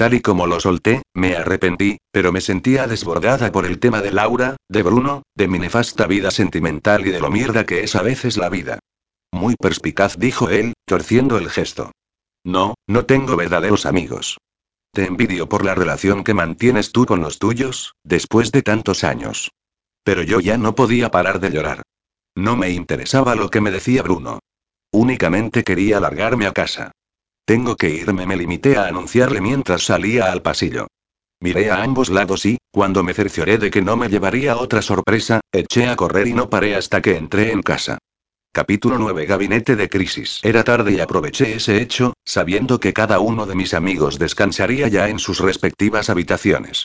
Tal y como lo solté, me arrepentí, pero me sentía desbordada por el tema de Laura, de Bruno, de mi nefasta vida sentimental y de lo mierda que es a veces la vida. Muy perspicaz dijo él, torciendo el gesto. No, no tengo verdaderos amigos. Te envidio por la relación que mantienes tú con los tuyos, después de tantos años. Pero yo ya no podía parar de llorar. No me interesaba lo que me decía Bruno. Únicamente quería largarme a casa. Tengo que irme, me limité a anunciarle mientras salía al pasillo. Miré a ambos lados y, cuando me cercioré de que no me llevaría otra sorpresa, eché a correr y no paré hasta que entré en casa. Capítulo 9 Gabinete de crisis. Era tarde y aproveché ese hecho, sabiendo que cada uno de mis amigos descansaría ya en sus respectivas habitaciones.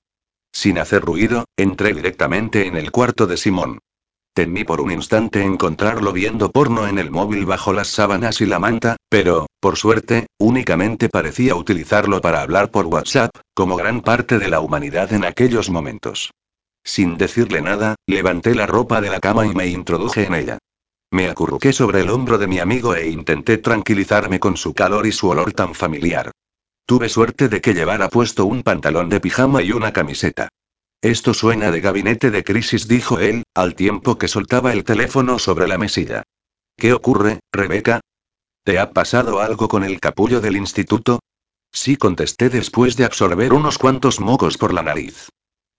Sin hacer ruido, entré directamente en el cuarto de Simón. Temí por un instante encontrarlo viendo porno en el móvil bajo las sábanas y la manta, pero, por suerte, únicamente parecía utilizarlo para hablar por WhatsApp, como gran parte de la humanidad en aquellos momentos. Sin decirle nada, levanté la ropa de la cama y me introduje en ella. Me acurruqué sobre el hombro de mi amigo e intenté tranquilizarme con su calor y su olor tan familiar. Tuve suerte de que llevara puesto un pantalón de pijama y una camiseta. Esto suena de gabinete de crisis, dijo él, al tiempo que soltaba el teléfono sobre la mesilla. ¿Qué ocurre, Rebeca? ¿Te ha pasado algo con el capullo del instituto? Sí, contesté después de absorber unos cuantos mocos por la nariz.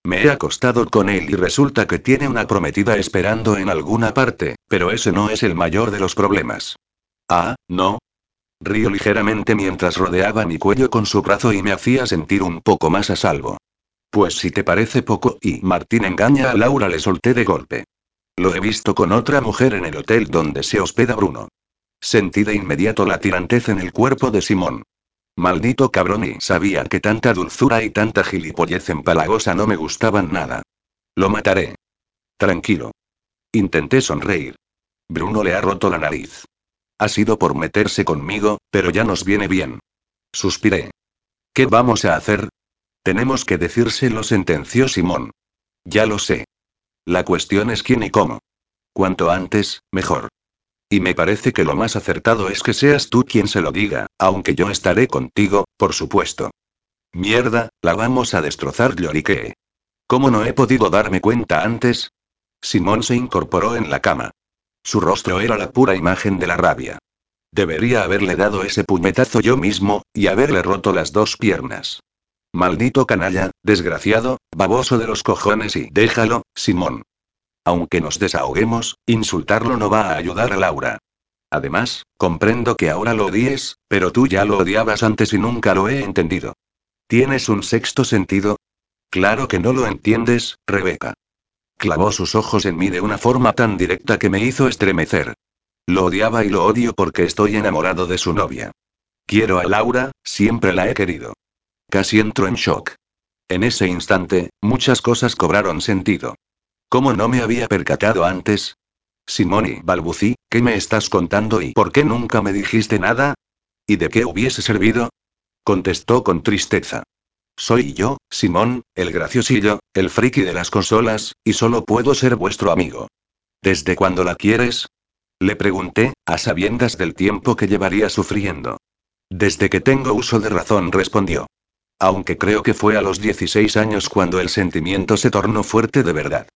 Me he acostado con él y resulta que tiene una prometida esperando en alguna parte, pero ese no es el mayor de los problemas. Ah, ¿no? Río ligeramente mientras rodeaba mi cuello con su brazo y me hacía sentir un poco más a salvo. Pues si te parece poco, y Martín engaña a Laura, le solté de golpe. Lo he visto con otra mujer en el hotel donde se hospeda Bruno. Sentí de inmediato la tirantez en el cuerpo de Simón. Maldito cabrón y sabía que tanta dulzura y tanta gilipollez empalagosa no me gustaban nada. Lo mataré. Tranquilo. Intenté sonreír. Bruno le ha roto la nariz. Ha sido por meterse conmigo, pero ya nos viene bien. Suspiré. ¿Qué vamos a hacer? Tenemos que decírselo, sentenció Simón. Ya lo sé. La cuestión es quién y cómo. Cuanto antes, mejor. Y me parece que lo más acertado es que seas tú quien se lo diga, aunque yo estaré contigo, por supuesto. Mierda, la vamos a destrozar, lloriqué. ¿Cómo no he podido darme cuenta antes? Simón se incorporó en la cama. Su rostro era la pura imagen de la rabia. Debería haberle dado ese puñetazo yo mismo, y haberle roto las dos piernas. Maldito canalla, desgraciado, baboso de los cojones y déjalo, Simón. Aunque nos desahoguemos, insultarlo no va a ayudar a Laura. Además, comprendo que ahora lo odies, pero tú ya lo odiabas antes y nunca lo he entendido. ¿Tienes un sexto sentido? Claro que no lo entiendes, Rebeca. Clavó sus ojos en mí de una forma tan directa que me hizo estremecer. Lo odiaba y lo odio porque estoy enamorado de su novia. Quiero a Laura, siempre la he querido. Casi entro en shock. En ese instante, muchas cosas cobraron sentido. ¿Cómo no me había percatado antes? Simoni balbucí, ¿qué me estás contando y por qué nunca me dijiste nada? ¿Y de qué hubiese servido? Contestó con tristeza. Soy yo, Simón, el graciosillo, el friki de las consolas, y solo puedo ser vuestro amigo. ¿Desde cuándo la quieres? Le pregunté, a sabiendas del tiempo que llevaría sufriendo. Desde que tengo uso de razón, respondió. Aunque creo que fue a los 16 años cuando el sentimiento se tornó fuerte de verdad.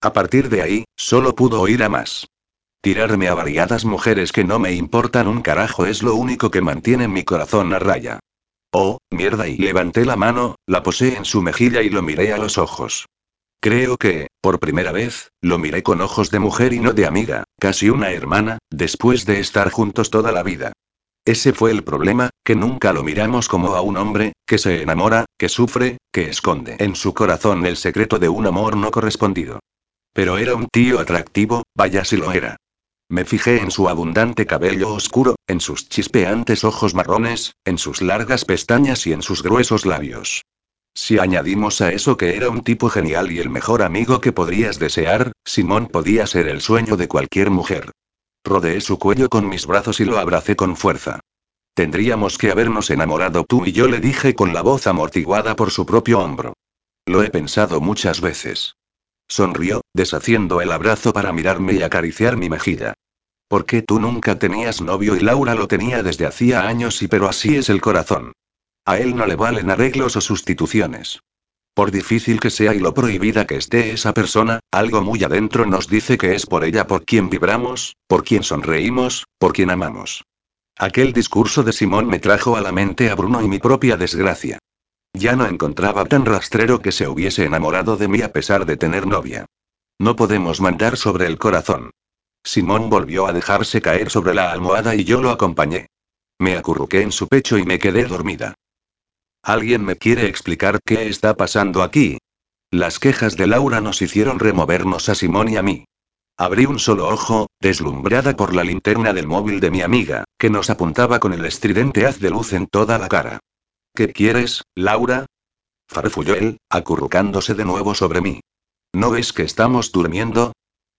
A partir de ahí, solo pudo oír a más. Tirarme a variadas mujeres que no me importan un carajo es lo único que mantiene mi corazón a raya. Oh, mierda, y levanté la mano, la posé en su mejilla y lo miré a los ojos. Creo que, por primera vez, lo miré con ojos de mujer y no de amiga, casi una hermana, después de estar juntos toda la vida. Ese fue el problema, que nunca lo miramos como a un hombre, que se enamora, que sufre, que esconde en su corazón el secreto de un amor no correspondido. Pero era un tío atractivo, vaya si lo era. Me fijé en su abundante cabello oscuro, en sus chispeantes ojos marrones, en sus largas pestañas y en sus gruesos labios. Si añadimos a eso que era un tipo genial y el mejor amigo que podrías desear, Simón podía ser el sueño de cualquier mujer. Rodeé su cuello con mis brazos y lo abracé con fuerza. Tendríamos que habernos enamorado tú y yo, le dije con la voz amortiguada por su propio hombro. Lo he pensado muchas veces. Sonrió, deshaciendo el abrazo para mirarme y acariciar mi mejilla. ¿Por qué tú nunca tenías novio y Laura lo tenía desde hacía años y pero así es el corazón? A él no le valen arreglos o sustituciones. Por difícil que sea y lo prohibida que esté esa persona, algo muy adentro nos dice que es por ella por quien vibramos, por quien sonreímos, por quien amamos. Aquel discurso de Simón me trajo a la mente a Bruno y mi propia desgracia. Ya no encontraba tan rastrero que se hubiese enamorado de mí a pesar de tener novia. No podemos mandar sobre el corazón. Simón volvió a dejarse caer sobre la almohada y yo lo acompañé. Me acurruqué en su pecho y me quedé dormida. ¿Alguien me quiere explicar qué está pasando aquí? Las quejas de Laura nos hicieron removernos a Simón y a mí. Abrí un solo ojo, deslumbrada por la linterna del móvil de mi amiga, que nos apuntaba con el estridente haz de luz en toda la cara. ¿Qué quieres, Laura? farfulló él, acurrucándose de nuevo sobre mí. ¿No ves que estamos durmiendo?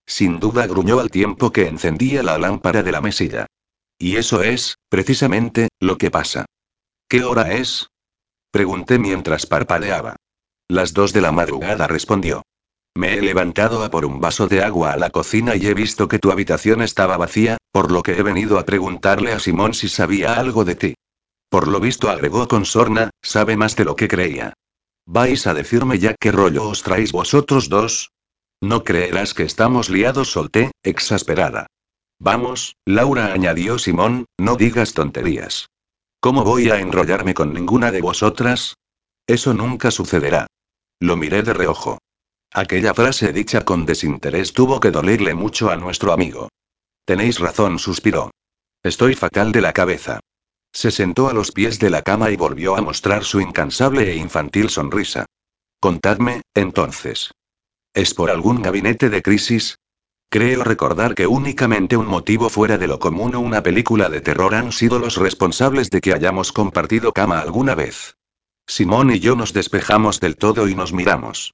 Sin duda gruñó al tiempo que encendía la lámpara de la mesilla. Y eso es, precisamente, lo que pasa. ¿Qué hora es? Pregunté mientras parpadeaba. Las dos de la madrugada respondió. Me he levantado a por un vaso de agua a la cocina y he visto que tu habitación estaba vacía, por lo que he venido a preguntarle a Simón si sabía algo de ti. Por lo visto agregó con sorna, sabe más de lo que creía. ¿Vais a decirme ya qué rollo os traéis vosotros dos? No creerás que estamos liados, solté, exasperada. Vamos, Laura añadió Simón, no digas tonterías. ¿Cómo voy a enrollarme con ninguna de vosotras? Eso nunca sucederá. Lo miré de reojo. Aquella frase dicha con desinterés tuvo que dolerle mucho a nuestro amigo. Tenéis razón, suspiró. Estoy fatal de la cabeza. Se sentó a los pies de la cama y volvió a mostrar su incansable e infantil sonrisa. Contadme, entonces. ¿Es por algún gabinete de crisis? Creo recordar que únicamente un motivo fuera de lo común o una película de terror han sido los responsables de que hayamos compartido cama alguna vez. Simón y yo nos despejamos del todo y nos miramos.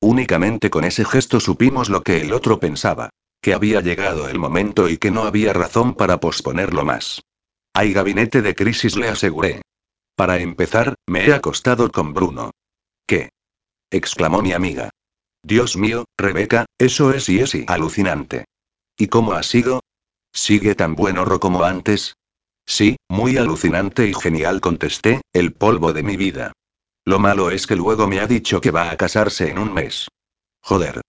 Únicamente con ese gesto supimos lo que el otro pensaba, que había llegado el momento y que no había razón para posponerlo más. Hay gabinete de crisis, le aseguré. Para empezar, me he acostado con Bruno. ¿Qué? exclamó mi amiga. Dios mío, Rebeca, eso es y es y alucinante. ¿Y cómo ha sido? ¿Sigue tan buen horror como antes? Sí, muy alucinante y genial, contesté, el polvo de mi vida. Lo malo es que luego me ha dicho que va a casarse en un mes. Joder.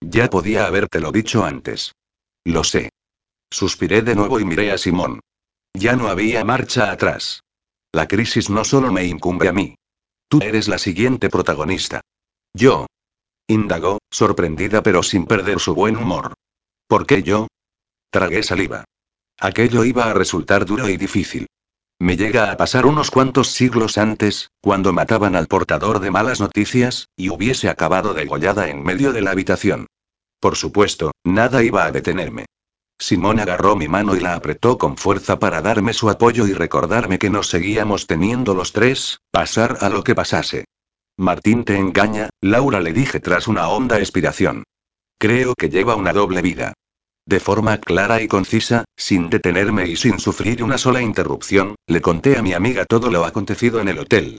Ya podía habértelo dicho antes. Lo sé. Suspiré de nuevo y miré a Simón. Ya no había marcha atrás. La crisis no solo me incumbe a mí. Tú eres la siguiente protagonista. Yo, Indagó, sorprendida pero sin perder su buen humor. ¿Por qué yo? Tragué saliva. Aquello iba a resultar duro y difícil. Me llega a pasar unos cuantos siglos antes, cuando mataban al portador de malas noticias, y hubiese acabado degollada en medio de la habitación. Por supuesto, nada iba a detenerme. Simón agarró mi mano y la apretó con fuerza para darme su apoyo y recordarme que nos seguíamos teniendo los tres, pasar a lo que pasase. Martín te engaña, Laura le dije tras una honda expiración. Creo que lleva una doble vida. De forma clara y concisa, sin detenerme y sin sufrir una sola interrupción, le conté a mi amiga todo lo acontecido en el hotel.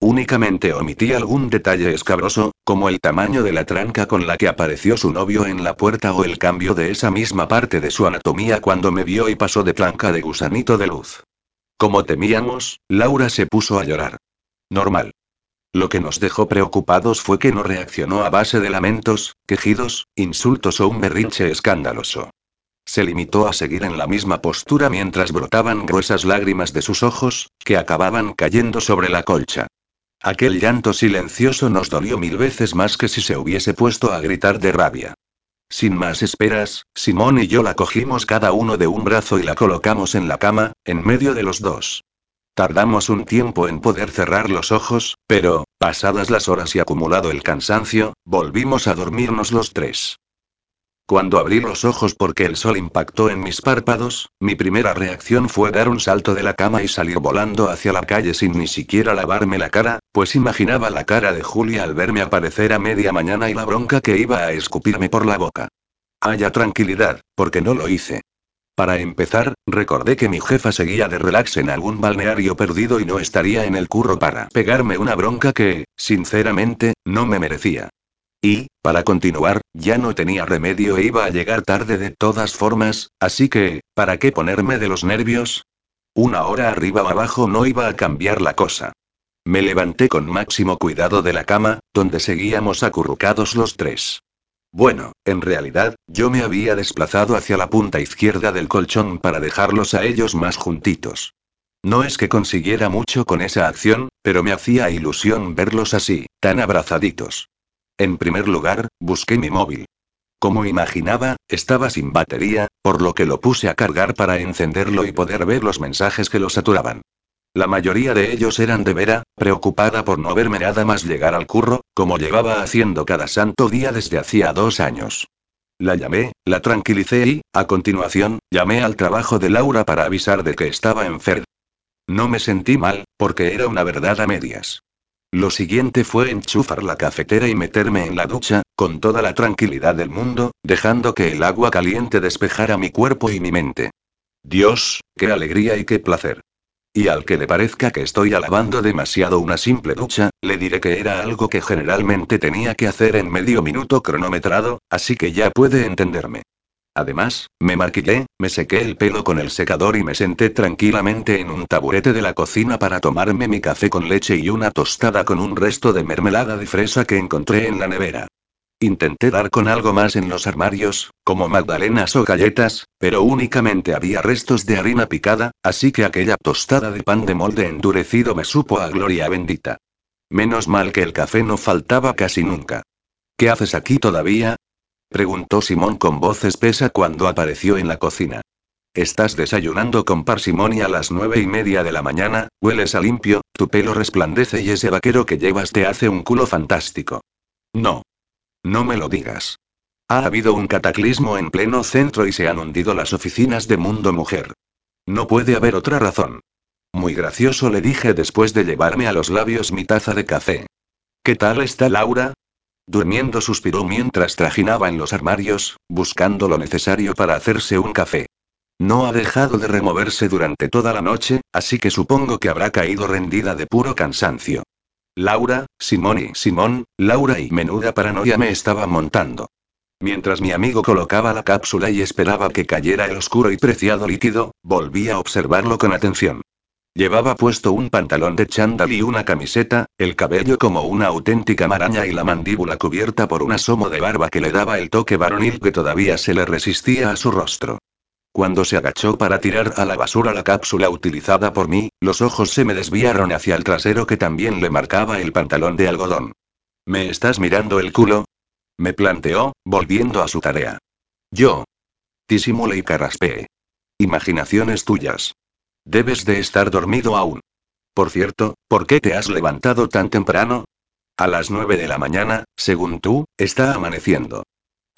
Únicamente omití algún detalle escabroso, como el tamaño de la tranca con la que apareció su novio en la puerta o el cambio de esa misma parte de su anatomía cuando me vio y pasó de tranca de gusanito de luz. Como temíamos, Laura se puso a llorar. Normal. Lo que nos dejó preocupados fue que no reaccionó a base de lamentos, quejidos, insultos o un berrinche escandaloso. Se limitó a seguir en la misma postura mientras brotaban gruesas lágrimas de sus ojos, que acababan cayendo sobre la colcha. Aquel llanto silencioso nos dolió mil veces más que si se hubiese puesto a gritar de rabia. Sin más esperas, Simón y yo la cogimos cada uno de un brazo y la colocamos en la cama, en medio de los dos. Tardamos un tiempo en poder cerrar los ojos, pero, pasadas las horas y acumulado el cansancio, volvimos a dormirnos los tres. Cuando abrí los ojos porque el sol impactó en mis párpados, mi primera reacción fue dar un salto de la cama y salir volando hacia la calle sin ni siquiera lavarme la cara, pues imaginaba la cara de Julia al verme aparecer a media mañana y la bronca que iba a escupirme por la boca. Haya tranquilidad, porque no lo hice. Para empezar, recordé que mi jefa seguía de relax en algún balneario perdido y no estaría en el curro para pegarme una bronca que, sinceramente, no me merecía. Y, para continuar, ya no tenía remedio e iba a llegar tarde de todas formas, así que, ¿para qué ponerme de los nervios? Una hora arriba o abajo no iba a cambiar la cosa. Me levanté con máximo cuidado de la cama, donde seguíamos acurrucados los tres. Bueno, en realidad, yo me había desplazado hacia la punta izquierda del colchón para dejarlos a ellos más juntitos. No es que consiguiera mucho con esa acción, pero me hacía ilusión verlos así, tan abrazaditos. En primer lugar, busqué mi móvil. Como imaginaba, estaba sin batería, por lo que lo puse a cargar para encenderlo y poder ver los mensajes que lo saturaban. La mayoría de ellos eran de Vera, preocupada por no verme nada más llegar al curro, como llevaba haciendo cada santo día desde hacía dos años. La llamé, la tranquilicé y, a continuación, llamé al trabajo de Laura para avisar de que estaba enferma. No me sentí mal, porque era una verdad a medias. Lo siguiente fue enchufar la cafetera y meterme en la ducha, con toda la tranquilidad del mundo, dejando que el agua caliente despejara mi cuerpo y mi mente. Dios, qué alegría y qué placer. Y al que le parezca que estoy alabando demasiado una simple ducha, le diré que era algo que generalmente tenía que hacer en medio minuto cronometrado, así que ya puede entenderme. Además, me maquillé, me sequé el pelo con el secador y me senté tranquilamente en un taburete de la cocina para tomarme mi café con leche y una tostada con un resto de mermelada de fresa que encontré en la nevera. Intenté dar con algo más en los armarios, como magdalenas o galletas, pero únicamente había restos de harina picada, así que aquella tostada de pan de molde endurecido me supo a gloria bendita. Menos mal que el café no faltaba casi nunca. ¿Qué haces aquí todavía? preguntó Simón con voz espesa cuando apareció en la cocina. Estás desayunando con parsimonia a las nueve y media de la mañana, hueles a limpio, tu pelo resplandece y ese vaquero que llevas te hace un culo fantástico. No. No me lo digas. Ha habido un cataclismo en pleno centro y se han hundido las oficinas de Mundo Mujer. No puede haber otra razón. Muy gracioso le dije después de llevarme a los labios mi taza de café. ¿Qué tal está Laura? Durmiendo suspiró mientras trajinaba en los armarios, buscando lo necesario para hacerse un café. No ha dejado de removerse durante toda la noche, así que supongo que habrá caído rendida de puro cansancio. Laura, Simón y Simón, Laura y menuda paranoia me estaba montando. Mientras mi amigo colocaba la cápsula y esperaba que cayera el oscuro y preciado líquido, volví a observarlo con atención. Llevaba puesto un pantalón de chándal y una camiseta, el cabello como una auténtica maraña y la mandíbula cubierta por un asomo de barba que le daba el toque varonil que todavía se le resistía a su rostro. Cuando se agachó para tirar a la basura la cápsula utilizada por mí, los ojos se me desviaron hacia el trasero que también le marcaba el pantalón de algodón. ¿Me estás mirando el culo? Me planteó, volviendo a su tarea. Yo. Disimulé y carraspeé. Imaginaciones tuyas. Debes de estar dormido aún. Por cierto, ¿por qué te has levantado tan temprano? A las nueve de la mañana, según tú, está amaneciendo.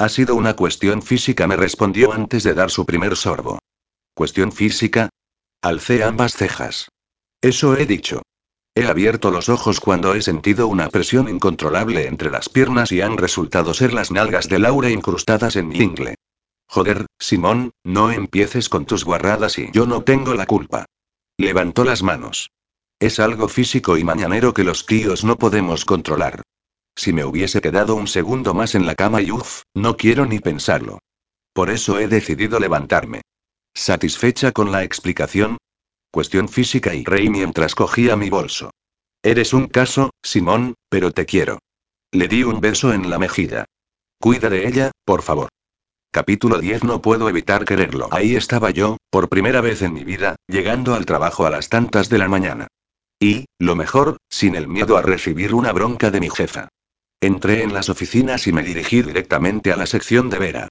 Ha sido una cuestión física, me respondió antes de dar su primer sorbo. ¿Cuestión física? Alcé ambas cejas. Eso he dicho. He abierto los ojos cuando he sentido una presión incontrolable entre las piernas y han resultado ser las nalgas de Laura incrustadas en mi ingle. Joder, Simón, no empieces con tus guarradas y yo no tengo la culpa. Levantó las manos. Es algo físico y mañanero que los tíos no podemos controlar. Si me hubiese quedado un segundo más en la cama y uff, no quiero ni pensarlo. Por eso he decidido levantarme. ¿Satisfecha con la explicación? Cuestión física y reí mientras cogía mi bolso. Eres un caso, Simón, pero te quiero. Le di un beso en la mejilla. Cuida de ella, por favor. Capítulo 10 No puedo evitar quererlo. Ahí estaba yo, por primera vez en mi vida, llegando al trabajo a las tantas de la mañana. Y, lo mejor, sin el miedo a recibir una bronca de mi jefa. Entré en las oficinas y me dirigí directamente a la sección de Vera.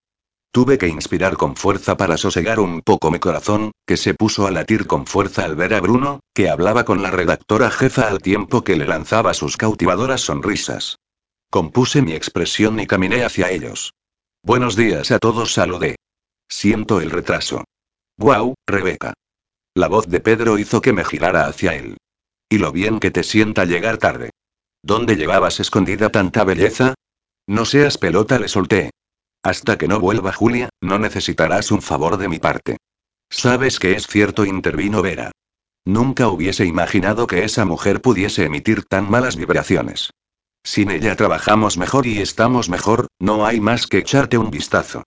Tuve que inspirar con fuerza para sosegar un poco mi corazón, que se puso a latir con fuerza al ver a Bruno, que hablaba con la redactora jefa al tiempo que le lanzaba sus cautivadoras sonrisas. Compuse mi expresión y caminé hacia ellos. Buenos días a todos, saludé. Siento el retraso. Guau, Rebeca. La voz de Pedro hizo que me girara hacia él. Y lo bien que te sienta llegar tarde. ¿Dónde llevabas escondida tanta belleza? No seas pelota, le solté. Hasta que no vuelva Julia, no necesitarás un favor de mi parte. Sabes que es cierto, intervino Vera. Nunca hubiese imaginado que esa mujer pudiese emitir tan malas vibraciones. Sin ella trabajamos mejor y estamos mejor, no hay más que echarte un vistazo.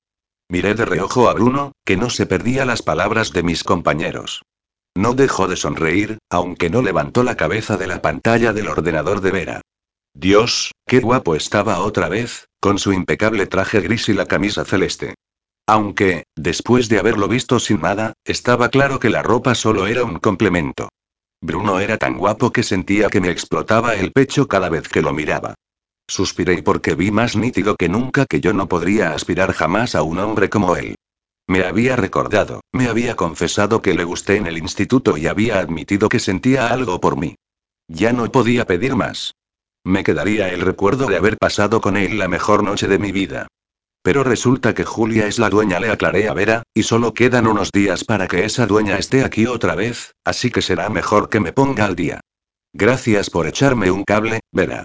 Miré de reojo a Bruno, que no se perdía las palabras de mis compañeros. No dejó de sonreír, aunque no levantó la cabeza de la pantalla del ordenador de Vera. Dios, qué guapo estaba otra vez, con su impecable traje gris y la camisa celeste. Aunque, después de haberlo visto sin nada, estaba claro que la ropa solo era un complemento. Bruno era tan guapo que sentía que me explotaba el pecho cada vez que lo miraba. Suspiré porque vi más nítido que nunca que yo no podría aspirar jamás a un hombre como él. Me había recordado, me había confesado que le gusté en el instituto y había admitido que sentía algo por mí. Ya no podía pedir más. Me quedaría el recuerdo de haber pasado con él la mejor noche de mi vida. Pero resulta que Julia es la dueña, le aclaré a Vera, y solo quedan unos días para que esa dueña esté aquí otra vez, así que será mejor que me ponga al día. Gracias por echarme un cable, Vera.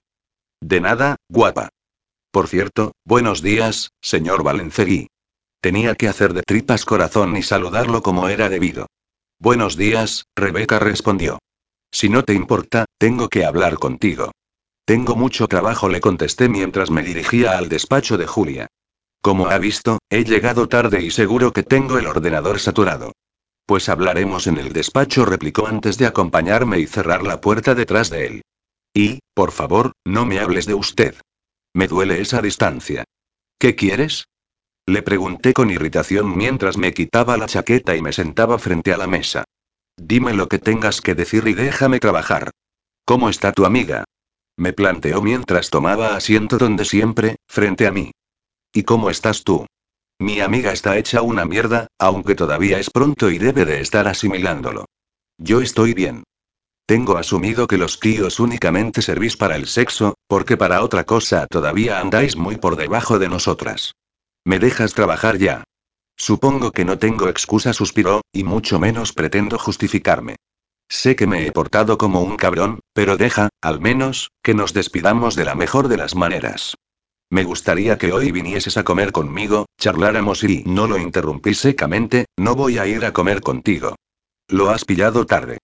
De nada, guapa. Por cierto, buenos días, señor Valencegui. Tenía que hacer de tripas corazón y saludarlo como era debido. Buenos días, Rebeca respondió. Si no te importa, tengo que hablar contigo. Tengo mucho trabajo, le contesté mientras me dirigía al despacho de Julia. Como ha visto, he llegado tarde y seguro que tengo el ordenador saturado. Pues hablaremos en el despacho, replicó antes de acompañarme y cerrar la puerta detrás de él. Y, por favor, no me hables de usted. Me duele esa distancia. ¿Qué quieres? Le pregunté con irritación mientras me quitaba la chaqueta y me sentaba frente a la mesa. Dime lo que tengas que decir y déjame trabajar. ¿Cómo está tu amiga? Me planteó mientras tomaba asiento donde siempre, frente a mí. ¿Y cómo estás tú? Mi amiga está hecha una mierda, aunque todavía es pronto y debe de estar asimilándolo. Yo estoy bien. Tengo asumido que los tíos únicamente servís para el sexo, porque para otra cosa todavía andáis muy por debajo de nosotras. ¿Me dejas trabajar ya? Supongo que no tengo excusa, suspiró, y mucho menos pretendo justificarme. Sé que me he portado como un cabrón, pero deja, al menos, que nos despidamos de la mejor de las maneras. Me gustaría que hoy vinieses a comer conmigo, charláramos y no lo interrumpí secamente, no voy a ir a comer contigo. Lo has pillado tarde.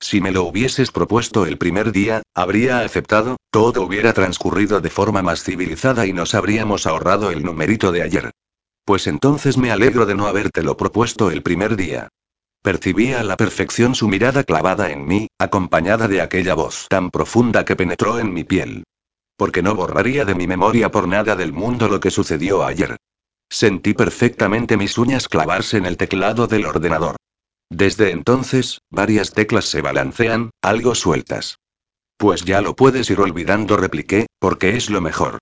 Si me lo hubieses propuesto el primer día, habría aceptado, todo hubiera transcurrido de forma más civilizada y nos habríamos ahorrado el numerito de ayer. Pues entonces me alegro de no habértelo propuesto el primer día. Percibía a la perfección su mirada clavada en mí, acompañada de aquella voz tan profunda que penetró en mi piel porque no borraría de mi memoria por nada del mundo lo que sucedió ayer. Sentí perfectamente mis uñas clavarse en el teclado del ordenador. Desde entonces, varias teclas se balancean, algo sueltas. Pues ya lo puedes ir olvidando, repliqué, porque es lo mejor.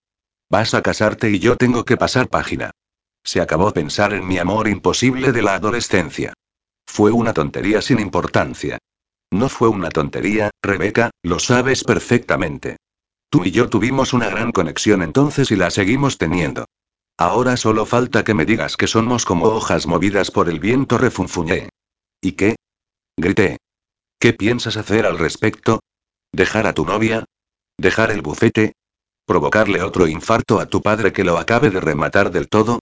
Vas a casarte y yo tengo que pasar página. Se acabó pensar en mi amor imposible de la adolescencia. Fue una tontería sin importancia. No fue una tontería, Rebeca, lo sabes perfectamente. Tú y yo tuvimos una gran conexión entonces y la seguimos teniendo. Ahora solo falta que me digas que somos como hojas movidas por el viento, refunfuñé. ¿Y qué? Grité. ¿Qué piensas hacer al respecto? ¿Dejar a tu novia? ¿Dejar el bufete? ¿Provocarle otro infarto a tu padre que lo acabe de rematar del todo?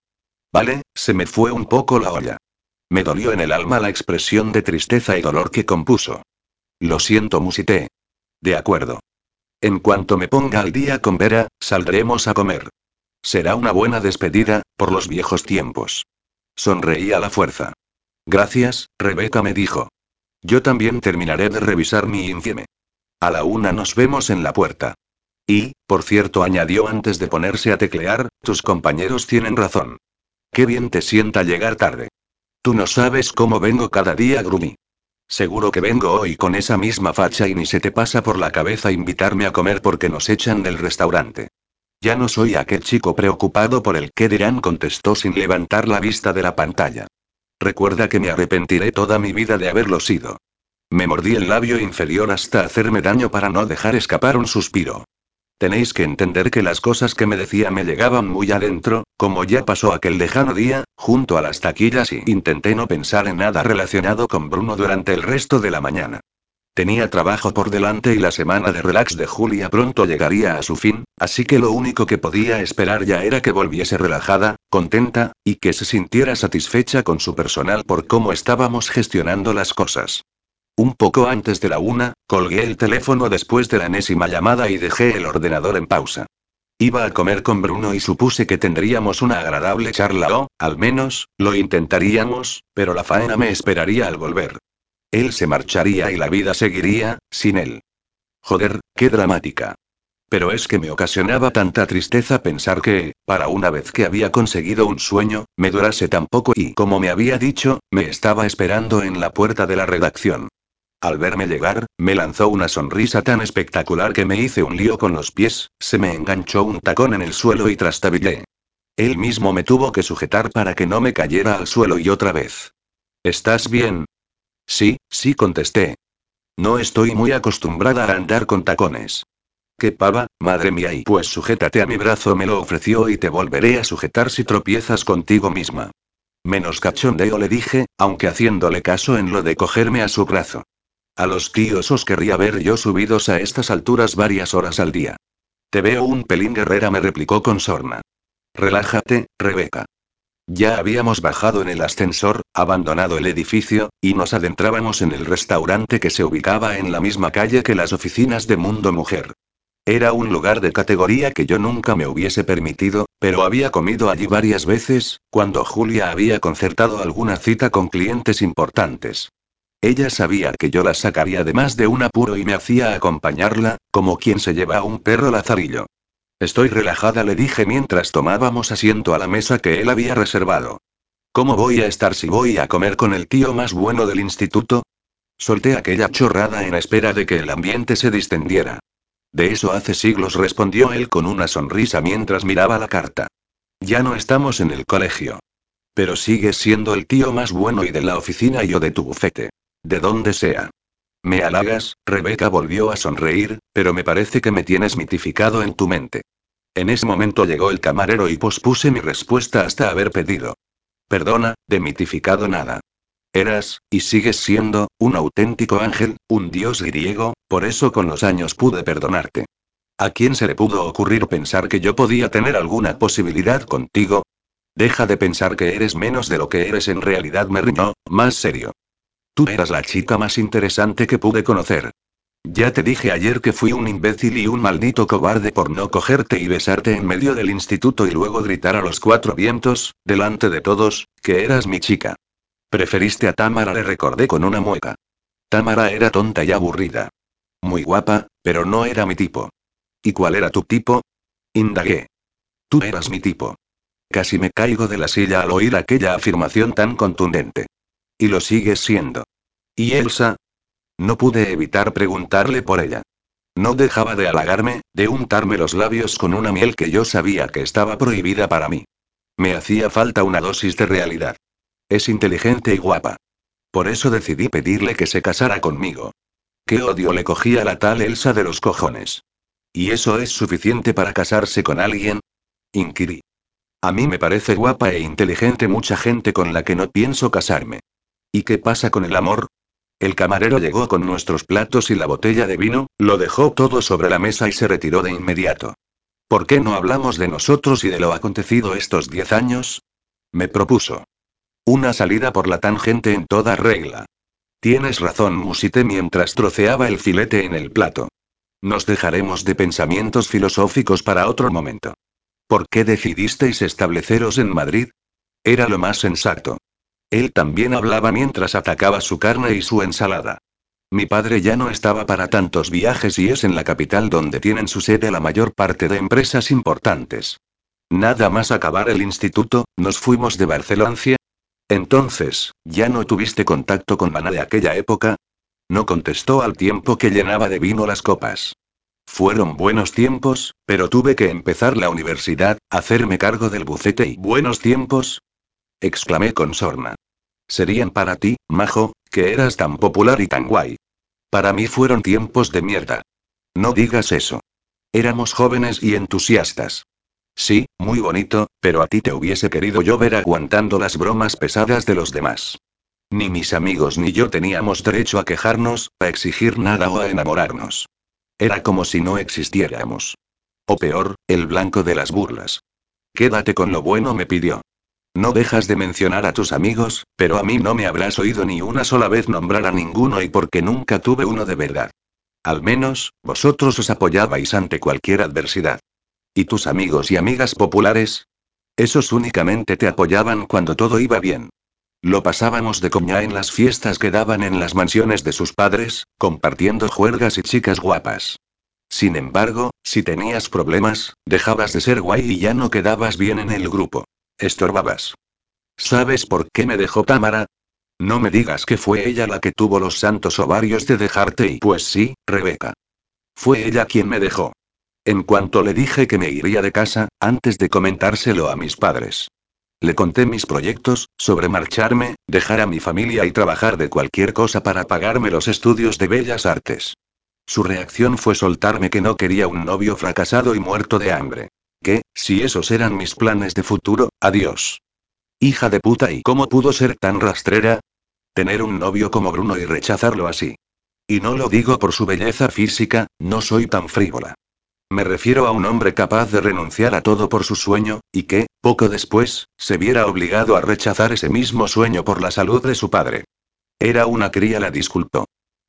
Vale, se me fue un poco la olla. Me dolió en el alma la expresión de tristeza y dolor que compuso. Lo siento, musité. De acuerdo. En cuanto me ponga al día con Vera, saldremos a comer. Será una buena despedida, por los viejos tiempos. Sonreí a la fuerza. Gracias, Rebeca me dijo. Yo también terminaré de revisar mi infieme. A la una nos vemos en la puerta. Y, por cierto, añadió antes de ponerse a teclear, tus compañeros tienen razón. Qué bien te sienta llegar tarde. Tú no sabes cómo vengo cada día, Grumi. Seguro que vengo hoy con esa misma facha y ni se te pasa por la cabeza invitarme a comer porque nos echan del restaurante. Ya no soy aquel chico preocupado por el que dirán, contestó sin levantar la vista de la pantalla. Recuerda que me arrepentiré toda mi vida de haberlo sido. Me mordí el labio inferior hasta hacerme daño para no dejar escapar un suspiro. Tenéis que entender que las cosas que me decía me llegaban muy adentro, como ya pasó aquel lejano día, junto a las taquillas y intenté no pensar en nada relacionado con Bruno durante el resto de la mañana. Tenía trabajo por delante y la semana de relax de Julia pronto llegaría a su fin, así que lo único que podía esperar ya era que volviese relajada, contenta, y que se sintiera satisfecha con su personal por cómo estábamos gestionando las cosas. Un poco antes de la una, colgué el teléfono después de la enésima llamada y dejé el ordenador en pausa. Iba a comer con Bruno y supuse que tendríamos una agradable charla o, al menos, lo intentaríamos, pero la faena me esperaría al volver. Él se marcharía y la vida seguiría, sin él. Joder, qué dramática. Pero es que me ocasionaba tanta tristeza pensar que, para una vez que había conseguido un sueño, me durase tan poco y como me había dicho, me estaba esperando en la puerta de la redacción. Al verme llegar, me lanzó una sonrisa tan espectacular que me hice un lío con los pies, se me enganchó un tacón en el suelo y trastabillé. Él mismo me tuvo que sujetar para que no me cayera al suelo y otra vez. ¿Estás bien? Sí, sí contesté. No estoy muy acostumbrada a andar con tacones. ¡Qué pava, madre mía! Y pues sujétate a mi brazo, me lo ofreció y te volveré a sujetar si tropiezas contigo misma. Menos cachondeo le dije, aunque haciéndole caso en lo de cogerme a su brazo. A los tíos os querría ver yo subidos a estas alturas varias horas al día. Te veo un pelín guerrera, me replicó con sorna. Relájate, Rebeca. Ya habíamos bajado en el ascensor, abandonado el edificio, y nos adentrábamos en el restaurante que se ubicaba en la misma calle que las oficinas de Mundo Mujer. Era un lugar de categoría que yo nunca me hubiese permitido, pero había comido allí varias veces, cuando Julia había concertado alguna cita con clientes importantes. Ella sabía que yo la sacaría de más de un apuro y me hacía acompañarla, como quien se lleva a un perro lazarillo. Estoy relajada, le dije mientras tomábamos asiento a la mesa que él había reservado. ¿Cómo voy a estar si voy a comer con el tío más bueno del instituto? Solté aquella chorrada en espera de que el ambiente se distendiera. De eso hace siglos, respondió él con una sonrisa mientras miraba la carta. Ya no estamos en el colegio. Pero sigues siendo el tío más bueno y de la oficina y yo de tu bufete. De donde sea. Me halagas, Rebeca volvió a sonreír, pero me parece que me tienes mitificado en tu mente. En ese momento llegó el camarero y pospuse mi respuesta hasta haber pedido. Perdona, de mitificado nada. Eras, y sigues siendo, un auténtico ángel, un dios griego, por eso con los años pude perdonarte. ¿A quién se le pudo ocurrir pensar que yo podía tener alguna posibilidad contigo? Deja de pensar que eres menos de lo que eres en realidad, me riñó, más serio. Tú eras la chica más interesante que pude conocer. Ya te dije ayer que fui un imbécil y un maldito cobarde por no cogerte y besarte en medio del instituto y luego gritar a los cuatro vientos, delante de todos, que eras mi chica. Preferiste a Tamara, le recordé con una mueca. Tamara era tonta y aburrida. Muy guapa, pero no era mi tipo. ¿Y cuál era tu tipo? Indagué. Tú eras mi tipo. Casi me caigo de la silla al oír aquella afirmación tan contundente. Y lo sigues siendo. ¿Y Elsa? No pude evitar preguntarle por ella. No dejaba de halagarme, de untarme los labios con una miel que yo sabía que estaba prohibida para mí. Me hacía falta una dosis de realidad. Es inteligente y guapa. Por eso decidí pedirle que se casara conmigo. Qué odio le cogía la tal Elsa de los cojones. ¿Y eso es suficiente para casarse con alguien? Inquirí. A mí me parece guapa e inteligente mucha gente con la que no pienso casarme. ¿Y qué pasa con el amor? El camarero llegó con nuestros platos y la botella de vino, lo dejó todo sobre la mesa y se retiró de inmediato. ¿Por qué no hablamos de nosotros y de lo acontecido estos diez años? Me propuso. Una salida por la tangente en toda regla. Tienes razón, musité mientras troceaba el filete en el plato. Nos dejaremos de pensamientos filosóficos para otro momento. ¿Por qué decidisteis estableceros en Madrid? Era lo más sensato. Él también hablaba mientras atacaba su carne y su ensalada. Mi padre ya no estaba para tantos viajes y es en la capital donde tienen su sede la mayor parte de empresas importantes. Nada más acabar el instituto, nos fuimos de Barcelona. Entonces, ¿ya no tuviste contacto con Mana de aquella época? No contestó al tiempo que llenaba de vino las copas. Fueron buenos tiempos, pero tuve que empezar la universidad, hacerme cargo del bucete y buenos tiempos, exclamé con sorna. Serían para ti, majo, que eras tan popular y tan guay. Para mí fueron tiempos de mierda. No digas eso. Éramos jóvenes y entusiastas. Sí, muy bonito, pero a ti te hubiese querido yo ver aguantando las bromas pesadas de los demás. Ni mis amigos ni yo teníamos derecho a quejarnos, a exigir nada o a enamorarnos. Era como si no existiéramos. O peor, el blanco de las burlas. Quédate con lo bueno, me pidió. No dejas de mencionar a tus amigos, pero a mí no me habrás oído ni una sola vez nombrar a ninguno y porque nunca tuve uno de verdad. Al menos, vosotros os apoyabais ante cualquier adversidad. ¿Y tus amigos y amigas populares? Esos únicamente te apoyaban cuando todo iba bien. Lo pasábamos de coña en las fiestas que daban en las mansiones de sus padres, compartiendo juergas y chicas guapas. Sin embargo, si tenías problemas, dejabas de ser guay y ya no quedabas bien en el grupo. Estorbabas. ¿Sabes por qué me dejó Tamara? No me digas que fue ella la que tuvo los santos ovarios de dejarte y pues sí, Rebeca. Fue ella quien me dejó. En cuanto le dije que me iría de casa, antes de comentárselo a mis padres. Le conté mis proyectos, sobre marcharme, dejar a mi familia y trabajar de cualquier cosa para pagarme los estudios de bellas artes. Su reacción fue soltarme que no quería un novio fracasado y muerto de hambre. Que, si esos eran mis planes de futuro, adiós. Hija de puta, ¿y cómo pudo ser tan rastrera? Tener un novio como Bruno y rechazarlo así. Y no lo digo por su belleza física, no soy tan frívola. Me refiero a un hombre capaz de renunciar a todo por su sueño, y que, poco después, se viera obligado a rechazar ese mismo sueño por la salud de su padre. Era una cría, la disculpó.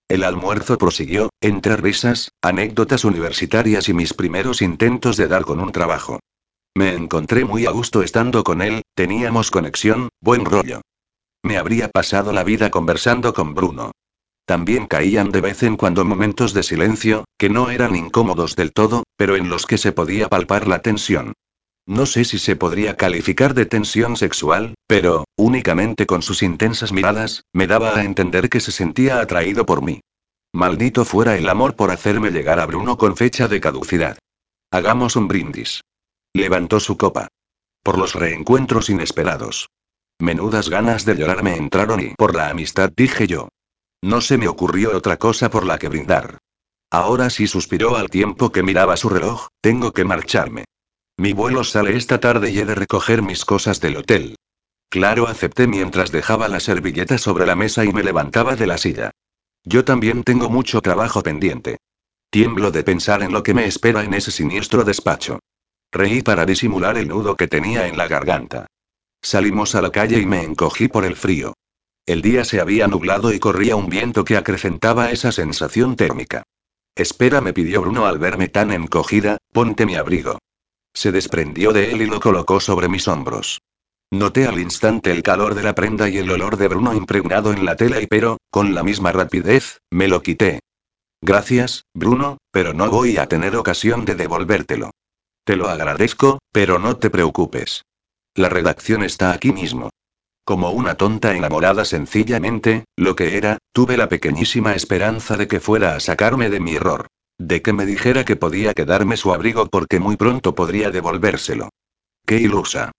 El almuerzo prosiguió, entre risas, anécdotas universitarias y mis primeros intentos de dar con un trabajo. Me encontré muy a gusto estando con él, teníamos conexión, buen rollo. Me habría pasado la vida conversando con Bruno. También caían de vez en cuando momentos de silencio, que no eran incómodos del todo, pero en los que se podía palpar la tensión. No sé si se podría calificar de tensión sexual, pero, únicamente con sus intensas miradas, me daba a entender que se sentía atraído por mí. Maldito fuera el amor por hacerme llegar a Bruno con fecha de caducidad. Hagamos un brindis. Levantó su copa. Por los reencuentros inesperados. Menudas ganas de llorar me entraron y por la amistad dije yo. No se me ocurrió otra cosa por la que brindar. Ahora sí suspiró al tiempo que miraba su reloj, tengo que marcharme. Mi vuelo sale esta tarde y he de recoger mis cosas del hotel. Claro, acepté mientras dejaba la servilleta sobre la mesa y me levantaba de la silla. Yo también tengo mucho trabajo pendiente. Tiemblo de pensar en lo que me espera en ese siniestro despacho. Reí para disimular el nudo que tenía en la garganta. Salimos a la calle y me encogí por el frío. El día se había nublado y corría un viento que acrecentaba esa sensación térmica. Espera, me pidió Bruno al verme tan encogida, ponte mi abrigo. Se desprendió de él y lo colocó sobre mis hombros. Noté al instante el calor de la prenda y el olor de Bruno impregnado en la tela y pero, con la misma rapidez, me lo quité. Gracias, Bruno, pero no voy a tener ocasión de devolvértelo. Te lo agradezco, pero no te preocupes. La redacción está aquí mismo. Como una tonta enamorada sencillamente, lo que era, tuve la pequeñísima esperanza de que fuera a sacarme de mi error. De que me dijera que podía quedarme su abrigo porque muy pronto podría devolvérselo. Qué ilusa.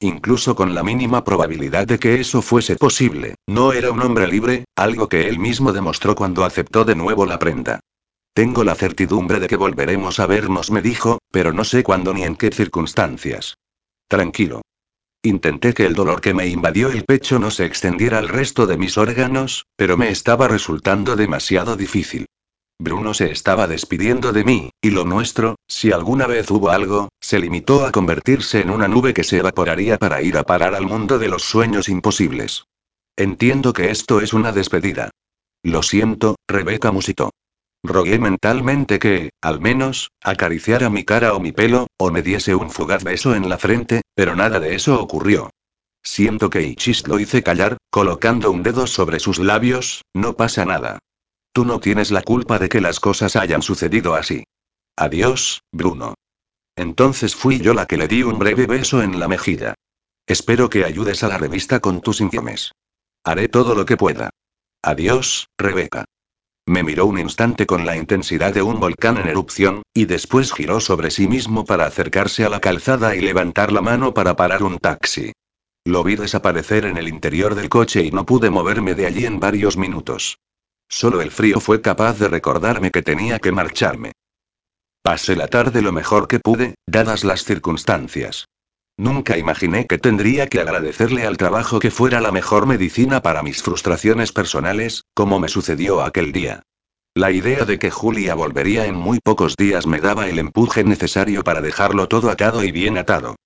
Incluso con la mínima probabilidad de que eso fuese posible, no era un hombre libre, algo que él mismo demostró cuando aceptó de nuevo la prenda. Tengo la certidumbre de que volveremos a vernos, me dijo, pero no sé cuándo ni en qué circunstancias. Tranquilo. Intenté que el dolor que me invadió el pecho no se extendiera al resto de mis órganos, pero me estaba resultando demasiado difícil. Bruno se estaba despidiendo de mí, y lo nuestro, si alguna vez hubo algo, se limitó a convertirse en una nube que se evaporaría para ir a parar al mundo de los sueños imposibles. Entiendo que esto es una despedida. Lo siento, Rebeca musitó. Rogué mentalmente que, al menos, acariciara mi cara o mi pelo, o me diese un fugaz beso en la frente, pero nada de eso ocurrió. Siento que Ichis lo hice callar, colocando un dedo sobre sus labios, no pasa nada. Tú no tienes la culpa de que las cosas hayan sucedido así. Adiós, Bruno. Entonces fui yo la que le di un breve beso en la mejilla. Espero que ayudes a la revista con tus informes. Haré todo lo que pueda. Adiós, Rebeca. Me miró un instante con la intensidad de un volcán en erupción, y después giró sobre sí mismo para acercarse a la calzada y levantar la mano para parar un taxi. Lo vi desaparecer en el interior del coche y no pude moverme de allí en varios minutos. Solo el frío fue capaz de recordarme que tenía que marcharme. Pasé la tarde lo mejor que pude, dadas las circunstancias. Nunca imaginé que tendría que agradecerle al trabajo que fuera la mejor medicina para mis frustraciones personales, como me sucedió aquel día. La idea de que Julia volvería en muy pocos días me daba el empuje necesario para dejarlo todo atado y bien atado.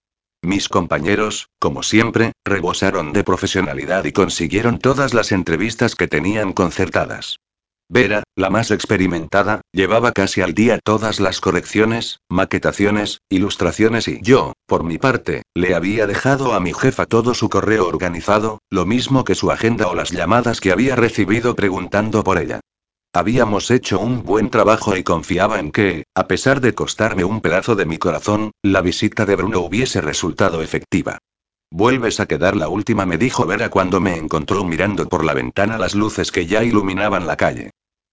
Mis compañeros, como siempre, rebosaron de profesionalidad y consiguieron todas las entrevistas que tenían concertadas. Vera, la más experimentada, llevaba casi al día todas las correcciones, maquetaciones, ilustraciones y yo, por mi parte, le había dejado a mi jefa todo su correo organizado, lo mismo que su agenda o las llamadas que había recibido preguntando por ella. Habíamos hecho un buen trabajo y confiaba en que, a pesar de costarme un pedazo de mi corazón, la visita de Bruno hubiese resultado efectiva. Vuelves a quedar la última, me dijo Vera cuando me encontró mirando por la ventana las luces que ya iluminaban la calle.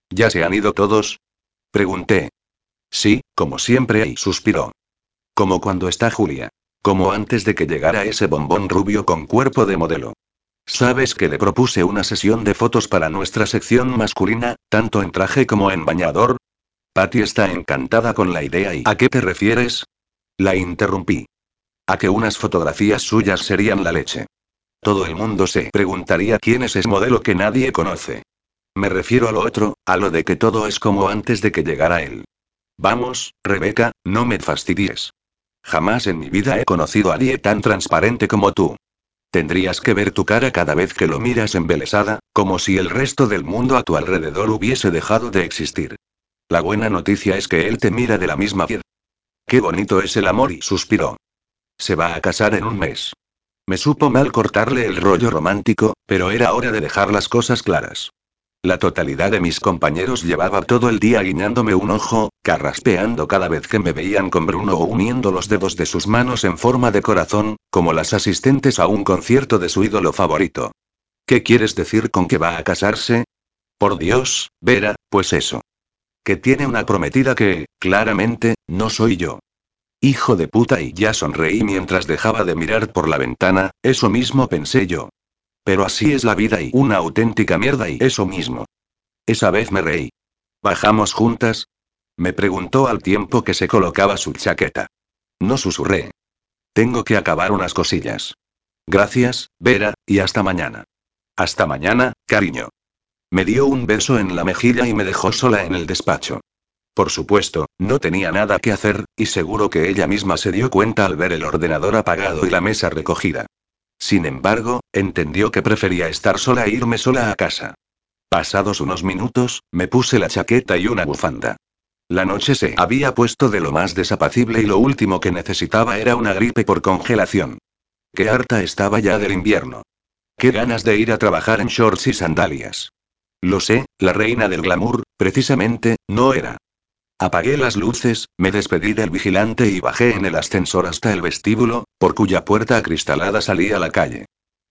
¿Ya se han ido todos? Pregunté. Sí, como siempre, y suspiró. Como cuando está Julia. Como antes de que llegara ese bombón rubio con cuerpo de modelo. ¿Sabes que le propuse una sesión de fotos para nuestra sección masculina, tanto en traje como en bañador? Patty está encantada con la idea y ¿a qué te refieres? La interrumpí. A que unas fotografías suyas serían la leche. Todo el mundo se preguntaría quién es ese modelo que nadie conoce. Me refiero a lo otro, a lo de que todo es como antes de que llegara él. Vamos, Rebeca, no me fastidies. Jamás en mi vida he conocido a alguien tan transparente como tú. Tendrías que ver tu cara cada vez que lo miras embelesada, como si el resto del mundo a tu alrededor hubiese dejado de existir. La buena noticia es que él te mira de la misma piedra. Qué bonito es el amor y suspiró. Se va a casar en un mes. Me supo mal cortarle el rollo romántico, pero era hora de dejar las cosas claras. La totalidad de mis compañeros llevaba todo el día guiñándome un ojo, carraspeando cada vez que me veían con Bruno o uniendo los dedos de sus manos en forma de corazón, como las asistentes a un concierto de su ídolo favorito. ¿Qué quieres decir con que va a casarse? Por Dios, Vera, pues eso. Que tiene una prometida que, claramente, no soy yo. Hijo de puta y ya sonreí mientras dejaba de mirar por la ventana, eso mismo pensé yo. Pero así es la vida y una auténtica mierda y eso mismo. Esa vez me reí. ¿Bajamos juntas? Me preguntó al tiempo que se colocaba su chaqueta. No susurré. Tengo que acabar unas cosillas. Gracias, Vera, y hasta mañana. Hasta mañana, cariño. Me dio un beso en la mejilla y me dejó sola en el despacho. Por supuesto, no tenía nada que hacer, y seguro que ella misma se dio cuenta al ver el ordenador apagado y la mesa recogida. Sin embargo, entendió que prefería estar sola e irme sola a casa. Pasados unos minutos, me puse la chaqueta y una bufanda. La noche se había puesto de lo más desapacible y lo último que necesitaba era una gripe por congelación. Qué harta estaba ya del invierno. Qué ganas de ir a trabajar en shorts y sandalias. Lo sé, la reina del glamour, precisamente, no era. Apagué las luces, me despedí del vigilante y bajé en el ascensor hasta el vestíbulo, por cuya puerta acristalada salí a la calle.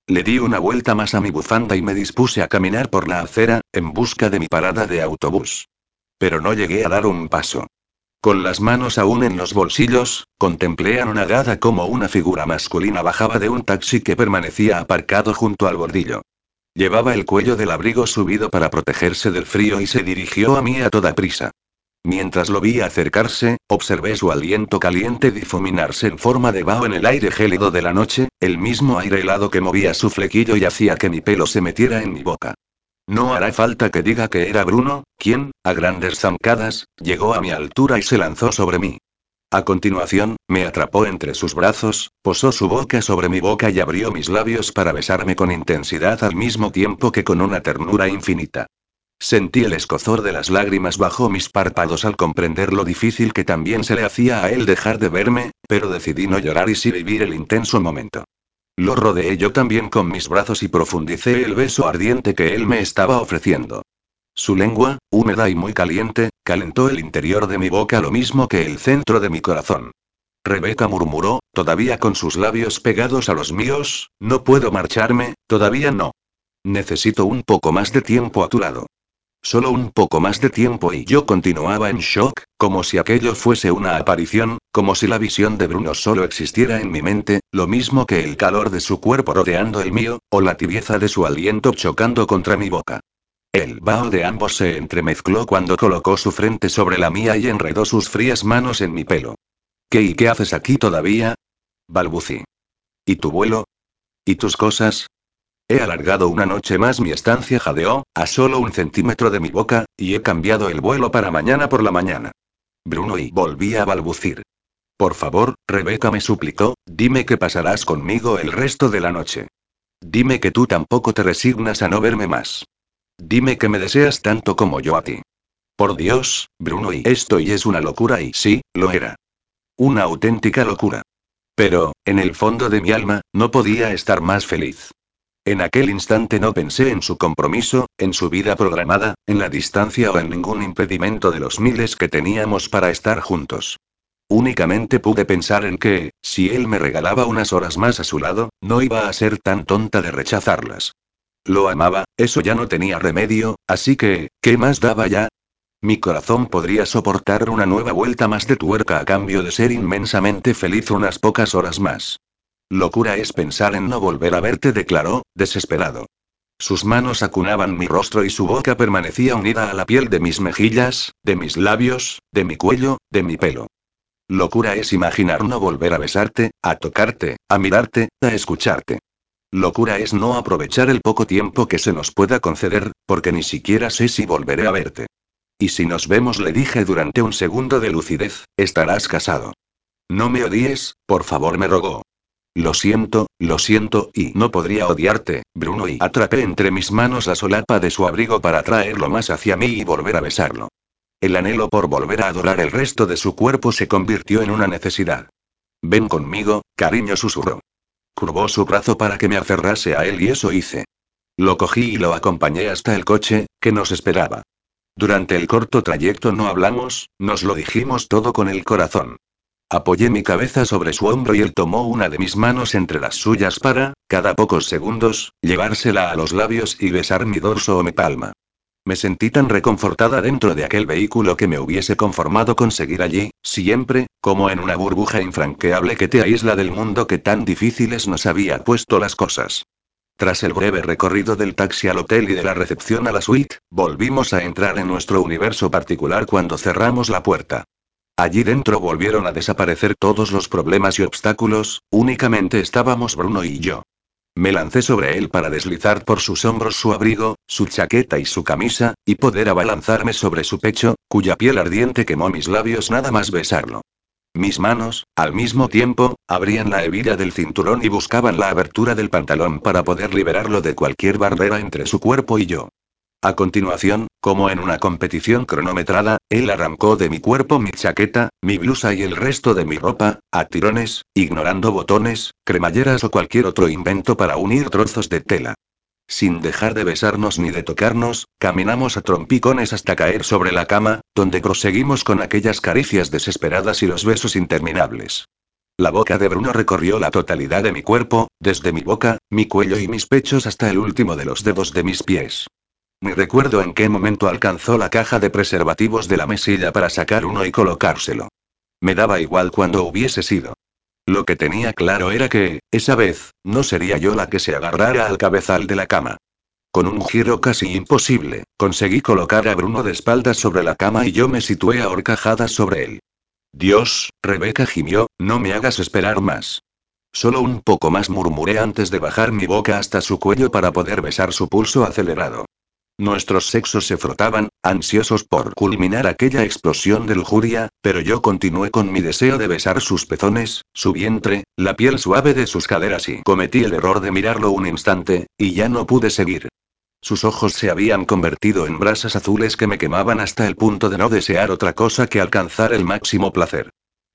Le di una vuelta más a mi bufanda y me dispuse a caminar por la acera, en busca de mi parada de autobús. Pero no llegué a dar un paso. Con las manos aún en los bolsillos, contemplé anonadada como una figura masculina bajaba de un taxi que permanecía aparcado junto al bordillo. Llevaba el cuello del abrigo subido para protegerse del frío y se dirigió a mí a toda prisa. Mientras lo vi acercarse, observé su aliento caliente difuminarse en forma de vaho en el aire gélido de la noche, el mismo aire helado que movía su flequillo y hacía que mi pelo se metiera en mi boca. No hará falta que diga que era Bruno, quien, a grandes zancadas, llegó a mi altura y se lanzó sobre mí. A continuación, me atrapó entre sus brazos, posó su boca sobre mi boca y abrió mis labios para besarme con intensidad al mismo tiempo que con una ternura infinita. Sentí el escozor de las lágrimas bajo mis párpados al comprender lo difícil que también se le hacía a él dejar de verme, pero decidí no llorar y sí vivir el intenso momento. Lo rodeé yo también con mis brazos y profundicé el beso ardiente que él me estaba ofreciendo. Su lengua, húmeda y muy caliente, calentó el interior de mi boca lo mismo que el centro de mi corazón. Rebeca murmuró, todavía con sus labios pegados a los míos, no puedo marcharme, todavía no. Necesito un poco más de tiempo a tu lado. Solo un poco más de tiempo y yo continuaba en shock, como si aquello fuese una aparición, como si la visión de Bruno solo existiera en mi mente, lo mismo que el calor de su cuerpo rodeando el mío, o la tibieza de su aliento chocando contra mi boca. El vaho de ambos se entremezcló cuando colocó su frente sobre la mía y enredó sus frías manos en mi pelo. ¿Qué y qué haces aquí todavía? balbucí. ¿Y tu vuelo? ¿Y tus cosas? He alargado una noche más mi estancia jadeó, a solo un centímetro de mi boca, y he cambiado el vuelo para mañana por la mañana. Bruno y volví a balbucir. Por favor, Rebeca me suplicó, dime que pasarás conmigo el resto de la noche. Dime que tú tampoco te resignas a no verme más. dime que me deseas tanto como yo a ti. Por Dios, Bruno, y esto y es una locura y sí, lo era. Una auténtica locura. Pero, en el fondo de mi alma, no podía estar más feliz. En aquel instante no pensé en su compromiso, en su vida programada, en la distancia o en ningún impedimento de los miles que teníamos para estar juntos. Únicamente pude pensar en que, si él me regalaba unas horas más a su lado, no iba a ser tan tonta de rechazarlas. Lo amaba, eso ya no tenía remedio, así que, ¿qué más daba ya? Mi corazón podría soportar una nueva vuelta más de tuerca a cambio de ser inmensamente feliz unas pocas horas más. Locura es pensar en no volver a verte, declaró, desesperado. Sus manos acunaban mi rostro y su boca permanecía unida a la piel de mis mejillas, de mis labios, de mi cuello, de mi pelo. Locura es imaginar no volver a besarte, a tocarte, a mirarte, a escucharte. Locura es no aprovechar el poco tiempo que se nos pueda conceder, porque ni siquiera sé si volveré a verte. Y si nos vemos, le dije durante un segundo de lucidez, estarás casado. No me odies, por favor, me rogó. Lo siento, lo siento, y no podría odiarte, Bruno, y atrapé entre mis manos la solapa de su abrigo para traerlo más hacia mí y volver a besarlo. El anhelo por volver a adorar el resto de su cuerpo se convirtió en una necesidad. Ven conmigo, cariño, susurró. Curvó su brazo para que me aferrase a él y eso hice. Lo cogí y lo acompañé hasta el coche, que nos esperaba. Durante el corto trayecto no hablamos, nos lo dijimos todo con el corazón. Apoyé mi cabeza sobre su hombro y él tomó una de mis manos entre las suyas para, cada pocos segundos, llevársela a los labios y besar mi dorso o mi palma. Me sentí tan reconfortada dentro de aquel vehículo que me hubiese conformado con seguir allí, siempre, como en una burbuja infranqueable que te aísla del mundo que tan difíciles nos había puesto las cosas. Tras el breve recorrido del taxi al hotel y de la recepción a la suite, volvimos a entrar en nuestro universo particular cuando cerramos la puerta. Allí dentro volvieron a desaparecer todos los problemas y obstáculos, únicamente estábamos Bruno y yo. Me lancé sobre él para deslizar por sus hombros su abrigo, su chaqueta y su camisa, y poder abalanzarme sobre su pecho, cuya piel ardiente quemó mis labios nada más besarlo. Mis manos, al mismo tiempo, abrían la hebilla del cinturón y buscaban la abertura del pantalón para poder liberarlo de cualquier barrera entre su cuerpo y yo. A continuación, como en una competición cronometrada, él arrancó de mi cuerpo mi chaqueta, mi blusa y el resto de mi ropa, a tirones, ignorando botones, cremalleras o cualquier otro invento para unir trozos de tela. Sin dejar de besarnos ni de tocarnos, caminamos a trompicones hasta caer sobre la cama, donde proseguimos con aquellas caricias desesperadas y los besos interminables. La boca de Bruno recorrió la totalidad de mi cuerpo, desde mi boca, mi cuello y mis pechos hasta el último de los dedos de mis pies. Ni recuerdo en qué momento alcanzó la caja de preservativos de la mesilla para sacar uno y colocárselo. Me daba igual cuando hubiese sido. Lo que tenía claro era que, esa vez, no sería yo la que se agarrara al cabezal de la cama. Con un giro casi imposible, conseguí colocar a Bruno de espaldas sobre la cama y yo me situé ahorcajada sobre él. Dios, Rebeca gimió, no me hagas esperar más. Solo un poco más murmuré antes de bajar mi boca hasta su cuello para poder besar su pulso acelerado. Nuestros sexos se frotaban, ansiosos por culminar aquella explosión de lujuria, pero yo continué con mi deseo de besar sus pezones, su vientre, la piel suave de sus caderas y cometí el error de mirarlo un instante, y ya no pude seguir. Sus ojos se habían convertido en brasas azules que me quemaban hasta el punto de no desear otra cosa que alcanzar el máximo placer.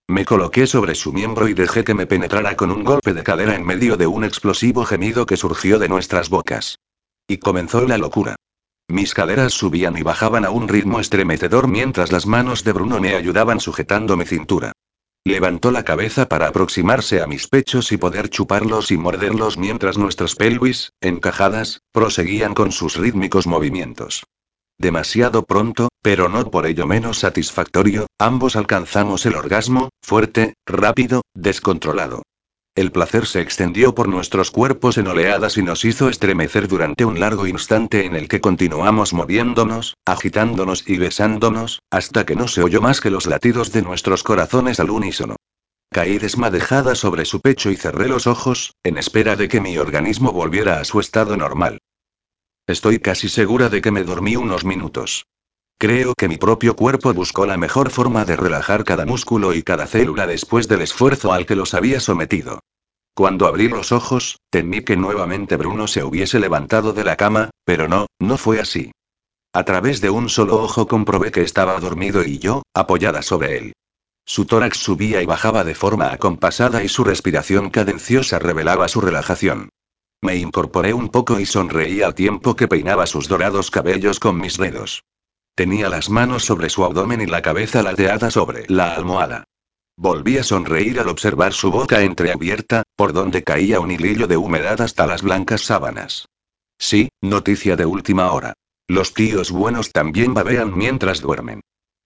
Me coloqué sobre su miembro y dejé que me penetrara con un golpe de cadera en medio de un explosivo gemido que surgió de nuestras bocas. Y comenzó la locura. Mis caderas subían y bajaban a un ritmo estremecedor mientras las manos de Bruno me ayudaban sujetando mi cintura. Levantó la cabeza para aproximarse a mis pechos y poder chuparlos y morderlos mientras nuestras pelvis, encajadas, proseguían con sus rítmicos movimientos. Demasiado pronto, pero no por ello menos satisfactorio, ambos alcanzamos el orgasmo, fuerte, rápido, descontrolado. El placer se extendió por nuestros cuerpos en oleadas y nos hizo estremecer durante un largo instante en el que continuamos moviéndonos, agitándonos y besándonos, hasta que no se oyó más que los latidos de nuestros corazones al unísono. Caí desmadejada sobre su pecho y cerré los ojos, en espera de que mi organismo volviera a su estado normal. Estoy casi segura de que me dormí unos minutos. Creo que mi propio cuerpo buscó la mejor forma de relajar cada músculo y cada célula después del esfuerzo al que los había sometido. Cuando abrí los ojos, temí que nuevamente Bruno se hubiese levantado de la cama, pero no, no fue así. A través de un solo ojo comprobé que estaba dormido y yo, apoyada sobre él. Su tórax subía y bajaba de forma acompasada y su respiración cadenciosa revelaba su relajación. Me incorporé un poco y sonreí al tiempo que peinaba sus dorados cabellos con mis dedos. Tenía las manos sobre su abdomen y la cabeza lateada sobre la almohada. Volví a sonreír al observar su boca entreabierta, por donde caía un hilillo de humedad hasta las blancas sábanas. Sí, noticia de última hora. Los tíos buenos también babean mientras duermen.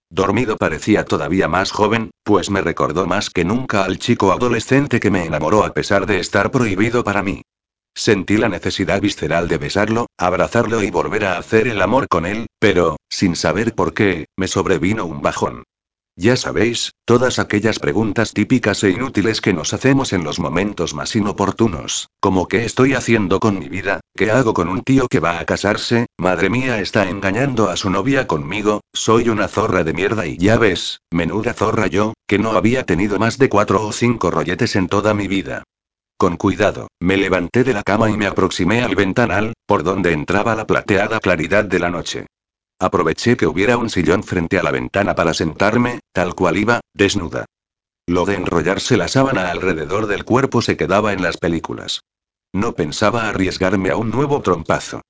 Dormido parecía todavía más joven, pues me recordó más que nunca al chico adolescente que me enamoró a pesar de estar prohibido para mí. Sentí la necesidad visceral de besarlo, abrazarlo y volver a hacer el amor con él, pero, sin saber por qué, me sobrevino un bajón. Ya sabéis, todas aquellas preguntas típicas e inútiles que nos hacemos en los momentos más inoportunos, como ¿qué estoy haciendo con mi vida? ¿Qué hago con un tío que va a casarse? Madre mía, está engañando a su novia conmigo, soy una zorra de mierda y ya ves, menuda zorra yo, que no había tenido más de cuatro o cinco rolletes en toda mi vida. Con cuidado, me levanté de la cama y me aproximé al ventanal, por donde entraba la plateada claridad de la noche. Aproveché que hubiera un sillón frente a la ventana para sentarme, tal cual iba, desnuda. Lo de enrollarse la sábana alrededor del cuerpo se quedaba en las películas. No pensaba arriesgarme a un nuevo trompazo.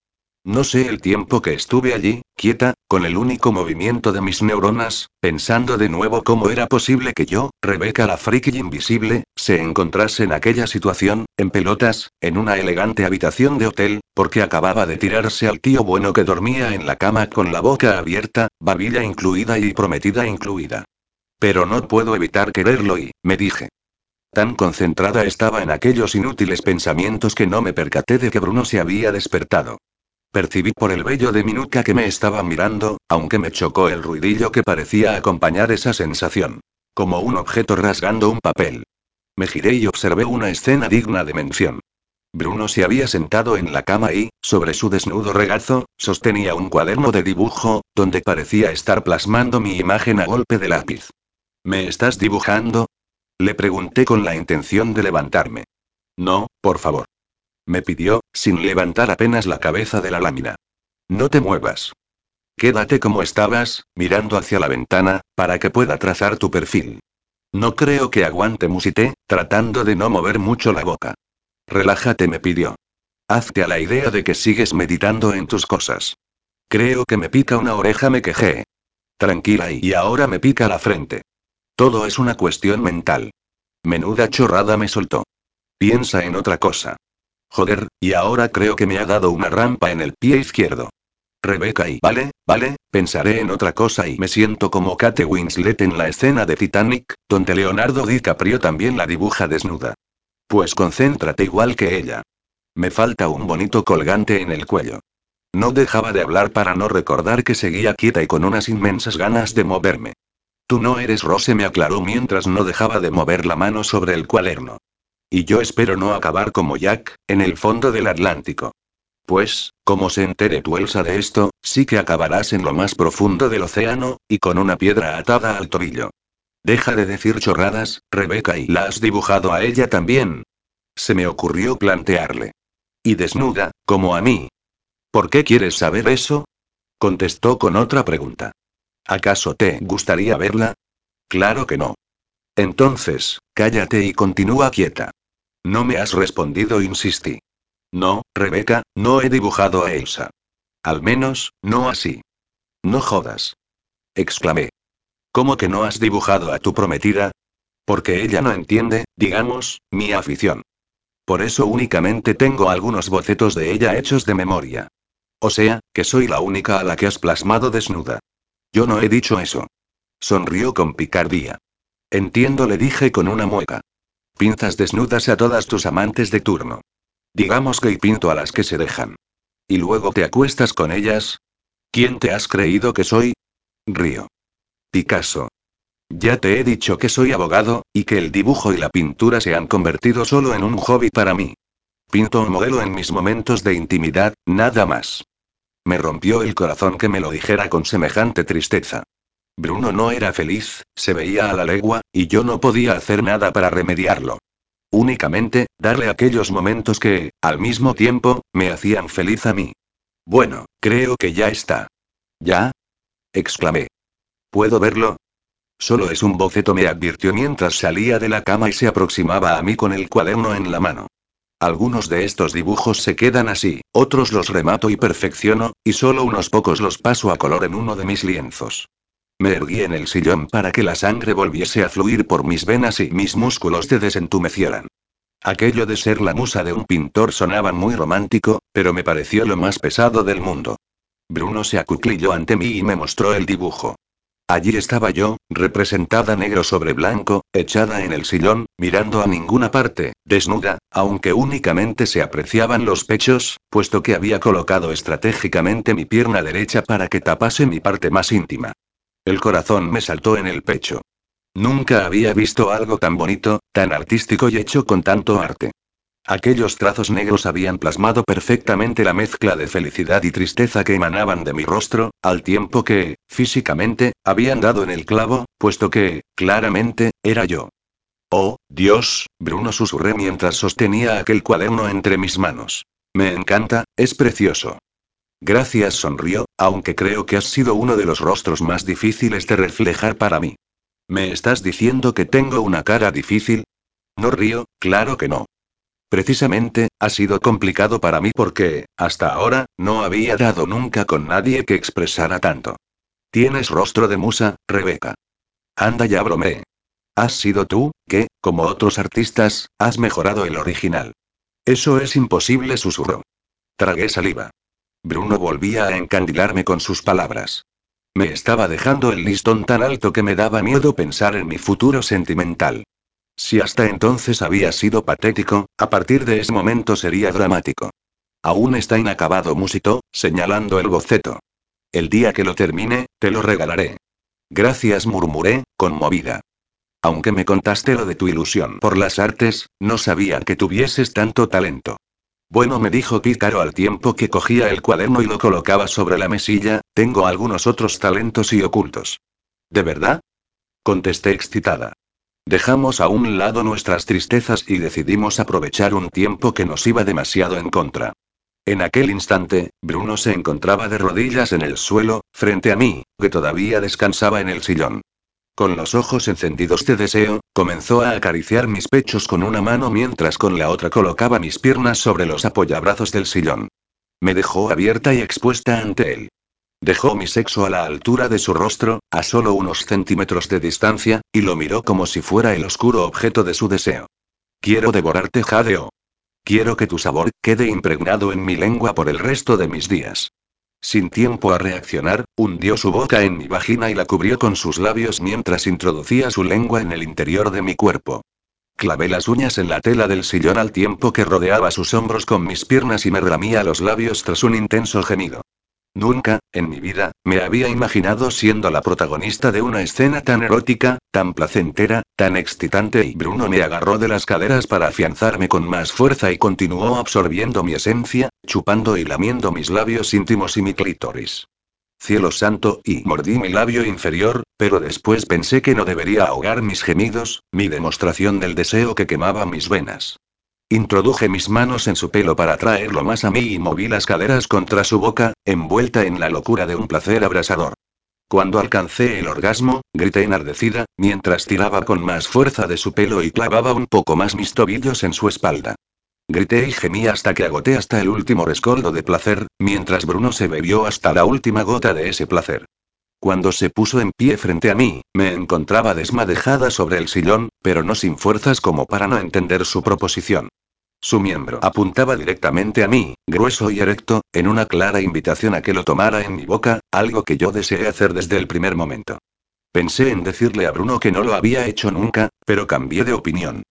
No sé el tiempo que estuve allí, quieta, con el único movimiento de mis neuronas, pensando de nuevo cómo era posible que yo, Rebeca la friki invisible, se encontrase en aquella situación, en pelotas, en una elegante habitación de hotel, porque acababa de tirarse al tío bueno que dormía en la cama con la boca abierta, babilla incluida y prometida incluida. Pero no puedo evitar quererlo y, me dije. Tan concentrada estaba en aquellos inútiles pensamientos que no me percaté de que Bruno se había despertado. Percibí por el vello de mi nuca que me estaba mirando, aunque me chocó el ruidillo que parecía acompañar esa sensación. Como un objeto rasgando un papel. Me giré y observé una escena digna de mención. Bruno se había sentado en la cama y, sobre su desnudo regazo, sostenía un cuaderno de dibujo, donde parecía estar plasmando mi imagen a golpe de lápiz. ¿Me estás dibujando? Le pregunté con la intención de levantarme. No, por favor. Me pidió, sin levantar apenas la cabeza de la lámina. No te muevas. Quédate como estabas, mirando hacia la ventana, para que pueda trazar tu perfil. No creo que aguante, musité, tratando de no mover mucho la boca. Relájate, me pidió. Hazte a la idea de que sigues meditando en tus cosas. Creo que me pica una oreja, me quejé. Tranquila y ahora me pica la frente. Todo es una cuestión mental. Menuda chorrada me soltó. Piensa en otra cosa. Joder, y ahora creo que me ha dado una rampa en el pie izquierdo. Rebeca y vale, vale, pensaré en otra cosa y me siento como Kate Winslet en la escena de Titanic, donde Leonardo DiCaprio también la dibuja desnuda. Pues concéntrate igual que ella. Me falta un bonito colgante en el cuello. No dejaba de hablar para no recordar que seguía quieta y con unas inmensas ganas de moverme. Tú no eres Rose, me aclaró mientras no dejaba de mover la mano sobre el cuaderno. Y yo espero no acabar como Jack, en el fondo del Atlántico. Pues, como se entere tu Elsa de esto, sí que acabarás en lo más profundo del océano, y con una piedra atada al tobillo. Deja de decir chorradas, Rebeca, y la has dibujado a ella también. Se me ocurrió plantearle. Y desnuda, como a mí. ¿Por qué quieres saber eso? Contestó con otra pregunta. ¿Acaso te gustaría verla? Claro que no. Entonces, cállate y continúa quieta. No me has respondido, insistí. No, Rebeca, no he dibujado a Elsa. Al menos, no así. No jodas. Exclamé. ¿Cómo que no has dibujado a tu prometida? Porque ella no entiende, digamos, mi afición. Por eso únicamente tengo algunos bocetos de ella hechos de memoria. O sea, que soy la única a la que has plasmado desnuda. Yo no he dicho eso. Sonrió con picardía. Entiendo, le dije con una mueca. Pinzas desnudas a todas tus amantes de turno. Digamos que y pinto a las que se dejan. ¿Y luego te acuestas con ellas? ¿Quién te has creído que soy? Río. Picasso. Ya te he dicho que soy abogado, y que el dibujo y la pintura se han convertido solo en un hobby para mí. Pinto un modelo en mis momentos de intimidad, nada más. Me rompió el corazón que me lo dijera con semejante tristeza. Bruno no era feliz, se veía a la legua, y yo no podía hacer nada para remediarlo. Únicamente, darle aquellos momentos que, al mismo tiempo, me hacían feliz a mí. Bueno, creo que ya está. ¿Ya? exclamé. ¿Puedo verlo? Solo es un boceto, me advirtió mientras salía de la cama y se aproximaba a mí con el cuaderno en la mano. Algunos de estos dibujos se quedan así, otros los remato y perfecciono, y solo unos pocos los paso a color en uno de mis lienzos. Me erguí en el sillón para que la sangre volviese a fluir por mis venas y mis músculos se desentumecieran. Aquello de ser la musa de un pintor sonaba muy romántico, pero me pareció lo más pesado del mundo. Bruno se acuclilló ante mí y me mostró el dibujo. Allí estaba yo, representada negro sobre blanco, echada en el sillón, mirando a ninguna parte, desnuda, aunque únicamente se apreciaban los pechos, puesto que había colocado estratégicamente mi pierna derecha para que tapase mi parte más íntima. El corazón me saltó en el pecho. Nunca había visto algo tan bonito, tan artístico y hecho con tanto arte. Aquellos trazos negros habían plasmado perfectamente la mezcla de felicidad y tristeza que emanaban de mi rostro, al tiempo que, físicamente, habían dado en el clavo, puesto que, claramente, era yo. Oh, Dios, Bruno susurré mientras sostenía aquel cuaderno entre mis manos. Me encanta, es precioso. Gracias, sonrió, aunque creo que has sido uno de los rostros más difíciles de reflejar para mí. ¿Me estás diciendo que tengo una cara difícil? No río, claro que no. Precisamente, ha sido complicado para mí porque, hasta ahora, no había dado nunca con nadie que expresara tanto. Tienes rostro de musa, Rebeca. Anda ya bromeé. Has sido tú, que, como otros artistas, has mejorado el original. Eso es imposible, susurró. Tragué saliva. Bruno volvía a encandilarme con sus palabras. Me estaba dejando el listón tan alto que me daba miedo pensar en mi futuro sentimental. Si hasta entonces había sido patético, a partir de ese momento sería dramático. Aún está inacabado, musitó, señalando el boceto. El día que lo termine, te lo regalaré. Gracias, murmuré, conmovida. Aunque me contaste lo de tu ilusión por las artes, no sabía que tuvieses tanto talento. Bueno, me dijo Pícaro al tiempo que cogía el cuaderno y lo colocaba sobre la mesilla, tengo algunos otros talentos y ocultos. ¿De verdad? Contesté excitada. Dejamos a un lado nuestras tristezas y decidimos aprovechar un tiempo que nos iba demasiado en contra. En aquel instante, Bruno se encontraba de rodillas en el suelo, frente a mí, que todavía descansaba en el sillón. Con los ojos encendidos de deseo, comenzó a acariciar mis pechos con una mano mientras con la otra colocaba mis piernas sobre los apoyabrazos del sillón. Me dejó abierta y expuesta ante él. Dejó mi sexo a la altura de su rostro, a solo unos centímetros de distancia, y lo miró como si fuera el oscuro objeto de su deseo. Quiero devorarte, jadeó. Quiero que tu sabor quede impregnado en mi lengua por el resto de mis días. Sin tiempo a reaccionar, hundió su boca en mi vagina y la cubrió con sus labios mientras introducía su lengua en el interior de mi cuerpo. Clavé las uñas en la tela del sillón al tiempo que rodeaba sus hombros con mis piernas y me ramía los labios tras un intenso gemido. Nunca, en mi vida, me había imaginado siendo la protagonista de una escena tan erótica, tan placentera, tan excitante y Bruno me agarró de las caderas para afianzarme con más fuerza y continuó absorbiendo mi esencia, chupando y lamiendo mis labios íntimos y mi clítoris. Cielo santo, y mordí mi labio inferior, pero después pensé que no debería ahogar mis gemidos, mi demostración del deseo que quemaba mis venas. Introduje mis manos en su pelo para traerlo más a mí y moví las caderas contra su boca, envuelta en la locura de un placer abrasador. Cuando alcancé el orgasmo, grité enardecida, mientras tiraba con más fuerza de su pelo y clavaba un poco más mis tobillos en su espalda. Grité y gemí hasta que agoté hasta el último rescoldo de placer, mientras Bruno se bebió hasta la última gota de ese placer. Cuando se puso en pie frente a mí, me encontraba desmadejada sobre el sillón, pero no sin fuerzas como para no entender su proposición. Su miembro apuntaba directamente a mí, grueso y erecto, en una clara invitación a que lo tomara en mi boca, algo que yo deseé hacer desde el primer momento. Pensé en decirle a Bruno que no lo había hecho nunca, pero cambié de opinión.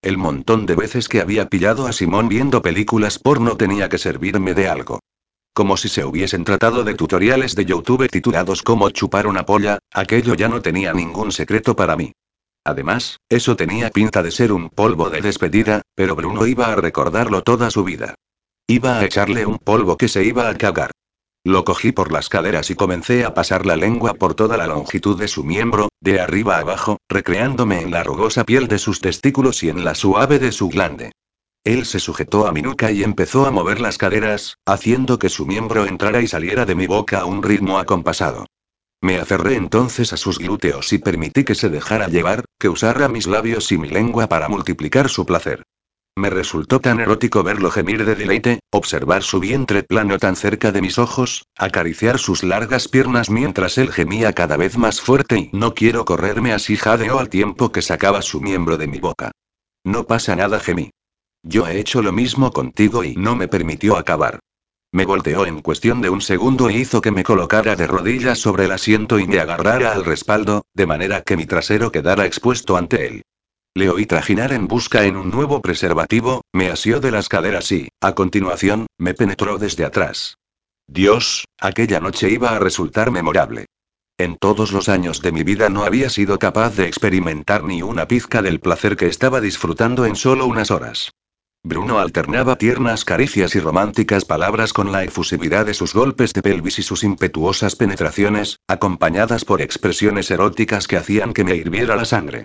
El montón de veces que había pillado a Simón viendo películas porno tenía que servirme de algo. Como si se hubiesen tratado de tutoriales de YouTube titulados Cómo chupar una polla, aquello ya no tenía ningún secreto para mí. Además, eso tenía pinta de ser un polvo de despedida, pero Bruno iba a recordarlo toda su vida. Iba a echarle un polvo que se iba a cagar. Lo cogí por las caderas y comencé a pasar la lengua por toda la longitud de su miembro, de arriba abajo, recreándome en la rugosa piel de sus testículos y en la suave de su glande. Él se sujetó a mi nuca y empezó a mover las caderas, haciendo que su miembro entrara y saliera de mi boca a un ritmo acompasado. Me aferré entonces a sus glúteos y permití que se dejara llevar, que usara mis labios y mi lengua para multiplicar su placer. Me resultó tan erótico verlo gemir de deleite, observar su vientre plano tan cerca de mis ojos, acariciar sus largas piernas mientras él gemía cada vez más fuerte y no quiero correrme así jadeó al tiempo que sacaba su miembro de mi boca. No pasa nada, gemí. Yo he hecho lo mismo contigo y no me permitió acabar. Me volteó en cuestión de un segundo e hizo que me colocara de rodillas sobre el asiento y me agarrara al respaldo, de manera que mi trasero quedara expuesto ante él. Le oí trajinar en busca en un nuevo preservativo, me asió de las caderas y, a continuación, me penetró desde atrás. Dios, aquella noche iba a resultar memorable. En todos los años de mi vida no había sido capaz de experimentar ni una pizca del placer que estaba disfrutando en solo unas horas. Bruno alternaba tiernas caricias y románticas palabras con la efusividad de sus golpes de pelvis y sus impetuosas penetraciones, acompañadas por expresiones eróticas que hacían que me hirviera la sangre.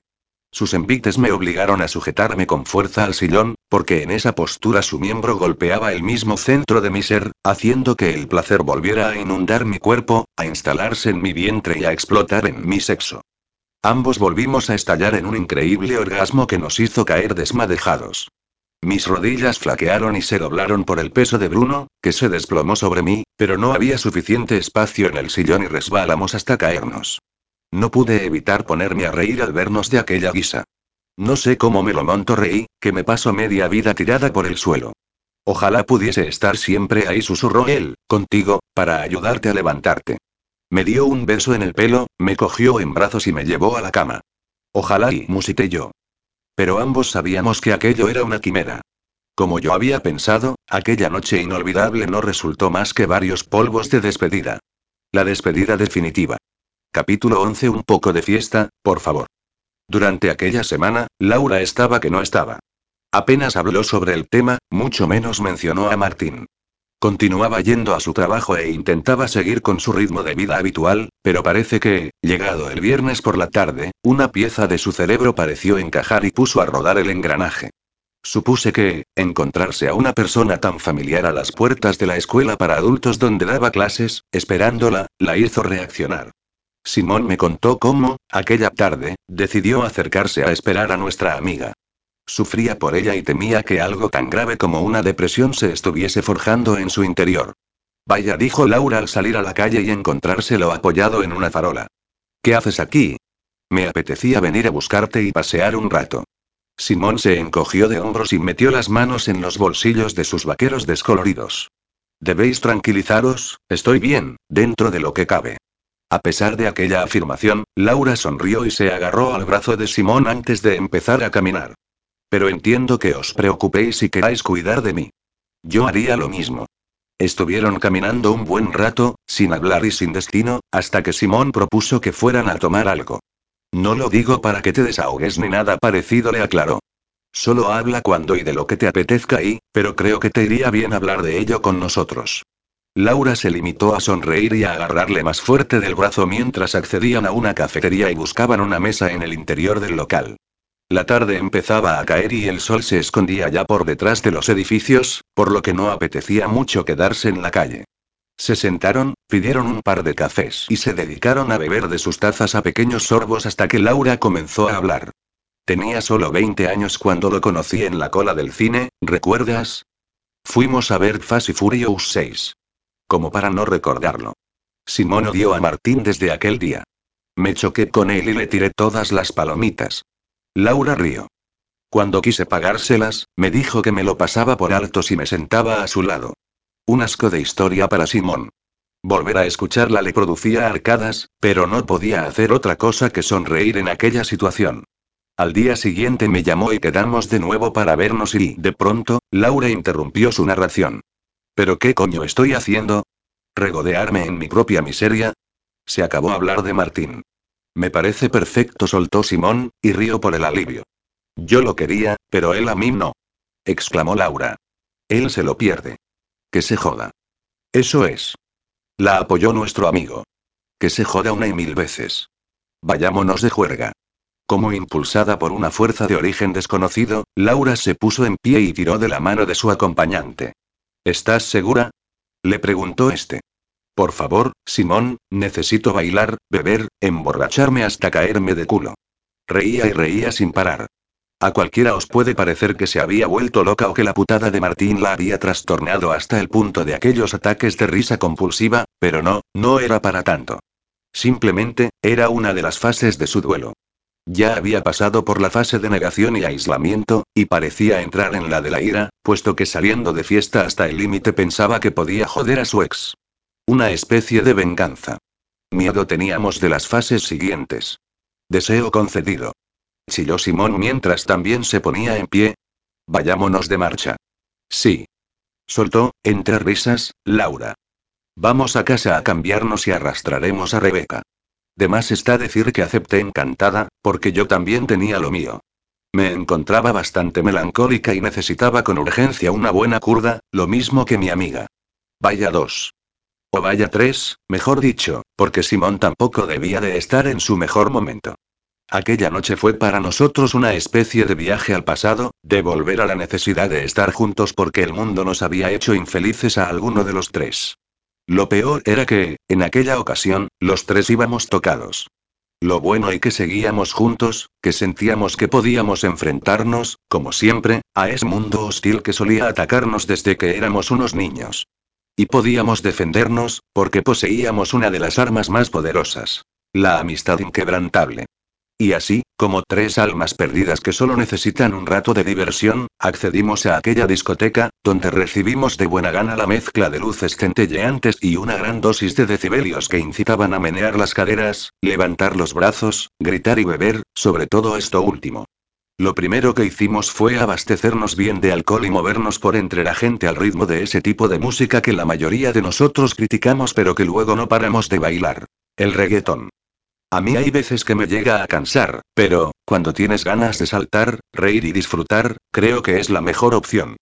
Sus envites me obligaron a sujetarme con fuerza al sillón, porque en esa postura su miembro golpeaba el mismo centro de mi ser, haciendo que el placer volviera a inundar mi cuerpo, a instalarse en mi vientre y a explotar en mi sexo. Ambos volvimos a estallar en un increíble orgasmo que nos hizo caer desmadejados. Mis rodillas flaquearon y se doblaron por el peso de Bruno, que se desplomó sobre mí, pero no había suficiente espacio en el sillón y resbalamos hasta caernos. No pude evitar ponerme a reír al vernos de aquella guisa. No sé cómo me lo monto reí, que me paso media vida tirada por el suelo. Ojalá pudiese estar siempre ahí, susurró él, contigo, para ayudarte a levantarte. Me dio un beso en el pelo, me cogió en brazos y me llevó a la cama. Ojalá y musité yo. Pero ambos sabíamos que aquello era una quimera. Como yo había pensado, aquella noche inolvidable no resultó más que varios polvos de despedida. La despedida definitiva. Capítulo 11 Un poco de fiesta, por favor. Durante aquella semana, Laura estaba que no estaba. Apenas habló sobre el tema, mucho menos mencionó a Martín. Continuaba yendo a su trabajo e intentaba seguir con su ritmo de vida habitual, pero parece que, llegado el viernes por la tarde, una pieza de su cerebro pareció encajar y puso a rodar el engranaje. Supuse que, encontrarse a una persona tan familiar a las puertas de la escuela para adultos donde daba clases, esperándola, la hizo reaccionar. Simón me contó cómo, aquella tarde, decidió acercarse a esperar a nuestra amiga. Sufría por ella y temía que algo tan grave como una depresión se estuviese forjando en su interior. Vaya, dijo Laura al salir a la calle y encontrárselo apoyado en una farola. ¿Qué haces aquí? Me apetecía venir a buscarte y pasear un rato. Simón se encogió de hombros y metió las manos en los bolsillos de sus vaqueros descoloridos. Debéis tranquilizaros, estoy bien, dentro de lo que cabe. A pesar de aquella afirmación, Laura sonrió y se agarró al brazo de Simón antes de empezar a caminar. Pero entiendo que os preocupéis y queráis cuidar de mí. Yo haría lo mismo. Estuvieron caminando un buen rato, sin hablar y sin destino, hasta que Simón propuso que fueran a tomar algo. No lo digo para que te desahogues ni nada parecido, le aclaró. Solo habla cuando y de lo que te apetezca y, pero creo que te iría bien hablar de ello con nosotros. Laura se limitó a sonreír y a agarrarle más fuerte del brazo mientras accedían a una cafetería y buscaban una mesa en el interior del local. La tarde empezaba a caer y el sol se escondía ya por detrás de los edificios, por lo que no apetecía mucho quedarse en la calle. Se sentaron, pidieron un par de cafés y se dedicaron a beber de sus tazas a pequeños sorbos hasta que Laura comenzó a hablar. Tenía solo 20 años cuando lo conocí en la cola del cine, ¿recuerdas? Fuimos a ver Fast y Furious 6 como para no recordarlo. Simón odió a Martín desde aquel día. Me choqué con él y le tiré todas las palomitas. Laura rió. Cuando quise pagárselas, me dijo que me lo pasaba por alto si me sentaba a su lado. Un asco de historia para Simón. Volver a escucharla le producía arcadas, pero no podía hacer otra cosa que sonreír en aquella situación. Al día siguiente me llamó y quedamos de nuevo para vernos y, de pronto, Laura interrumpió su narración. ¿Pero qué coño estoy haciendo? ¿Regodearme en mi propia miseria? Se acabó hablar de Martín. Me parece perfecto, soltó Simón, y río por el alivio. Yo lo quería, pero él a mí no. exclamó Laura. Él se lo pierde. Que se joda. Eso es. La apoyó nuestro amigo. Que se joda una y mil veces. Vayámonos de juerga. Como impulsada por una fuerza de origen desconocido, Laura se puso en pie y tiró de la mano de su acompañante. ¿Estás segura? Le preguntó este. Por favor, Simón, necesito bailar, beber, emborracharme hasta caerme de culo. Reía y reía sin parar. A cualquiera os puede parecer que se había vuelto loca o que la putada de Martín la había trastornado hasta el punto de aquellos ataques de risa compulsiva, pero no, no era para tanto. Simplemente, era una de las fases de su duelo. Ya había pasado por la fase de negación y aislamiento, y parecía entrar en la de la ira, puesto que saliendo de fiesta hasta el límite pensaba que podía joder a su ex. Una especie de venganza. Miedo teníamos de las fases siguientes. Deseo concedido. Chilló Simón mientras también se ponía en pie. Vayámonos de marcha. Sí. Soltó, entre risas, Laura. Vamos a casa a cambiarnos y arrastraremos a Rebeca. De más está decir que acepté encantada, porque yo también tenía lo mío. Me encontraba bastante melancólica y necesitaba con urgencia una buena curda, lo mismo que mi amiga. Vaya dos. O vaya tres, mejor dicho, porque Simón tampoco debía de estar en su mejor momento. Aquella noche fue para nosotros una especie de viaje al pasado, de volver a la necesidad de estar juntos porque el mundo nos había hecho infelices a alguno de los tres. Lo peor era que, en aquella ocasión, los tres íbamos tocados. Lo bueno y que seguíamos juntos, que sentíamos que podíamos enfrentarnos, como siempre, a ese mundo hostil que solía atacarnos desde que éramos unos niños. Y podíamos defendernos, porque poseíamos una de las armas más poderosas. La amistad inquebrantable. Y así, como tres almas perdidas que solo necesitan un rato de diversión, accedimos a aquella discoteca, donde recibimos de buena gana la mezcla de luces centelleantes y una gran dosis de decibelios que incitaban a menear las caderas, levantar los brazos, gritar y beber, sobre todo esto último. Lo primero que hicimos fue abastecernos bien de alcohol y movernos por entre la gente al ritmo de ese tipo de música que la mayoría de nosotros criticamos pero que luego no paramos de bailar. El reggaetón. A mí hay veces que me llega a cansar, pero, cuando tienes ganas de saltar, reír y disfrutar, creo que es la mejor opción.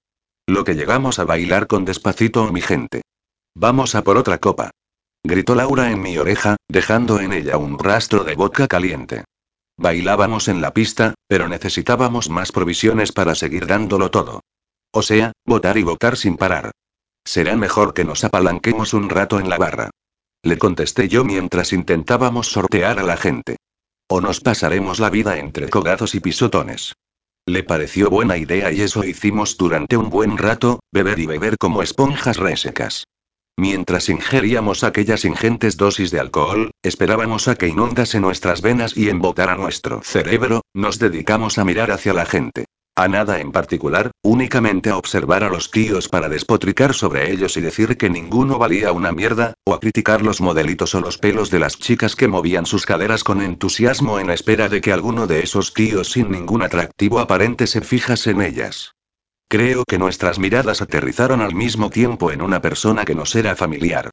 Lo que llegamos a bailar con despacito mi gente. Vamos a por otra copa. Gritó Laura en mi oreja, dejando en ella un rastro de vodka caliente. Bailábamos en la pista, pero necesitábamos más provisiones para seguir dándolo todo. O sea, votar y votar sin parar. Será mejor que nos apalanquemos un rato en la barra. Le contesté yo mientras intentábamos sortear a la gente. O nos pasaremos la vida entre cogazos y pisotones. Le pareció buena idea y eso hicimos durante un buen rato, beber y beber como esponjas resecas. Mientras ingeríamos aquellas ingentes dosis de alcohol, esperábamos a que inundase nuestras venas y embotara nuestro cerebro, nos dedicamos a mirar hacia la gente. A nada en particular, únicamente a observar a los tíos para despotricar sobre ellos y decir que ninguno valía una mierda, o a criticar los modelitos o los pelos de las chicas que movían sus caderas con entusiasmo en espera de que alguno de esos tíos sin ningún atractivo aparente se fijase en ellas. Creo que nuestras miradas aterrizaron al mismo tiempo en una persona que nos era familiar.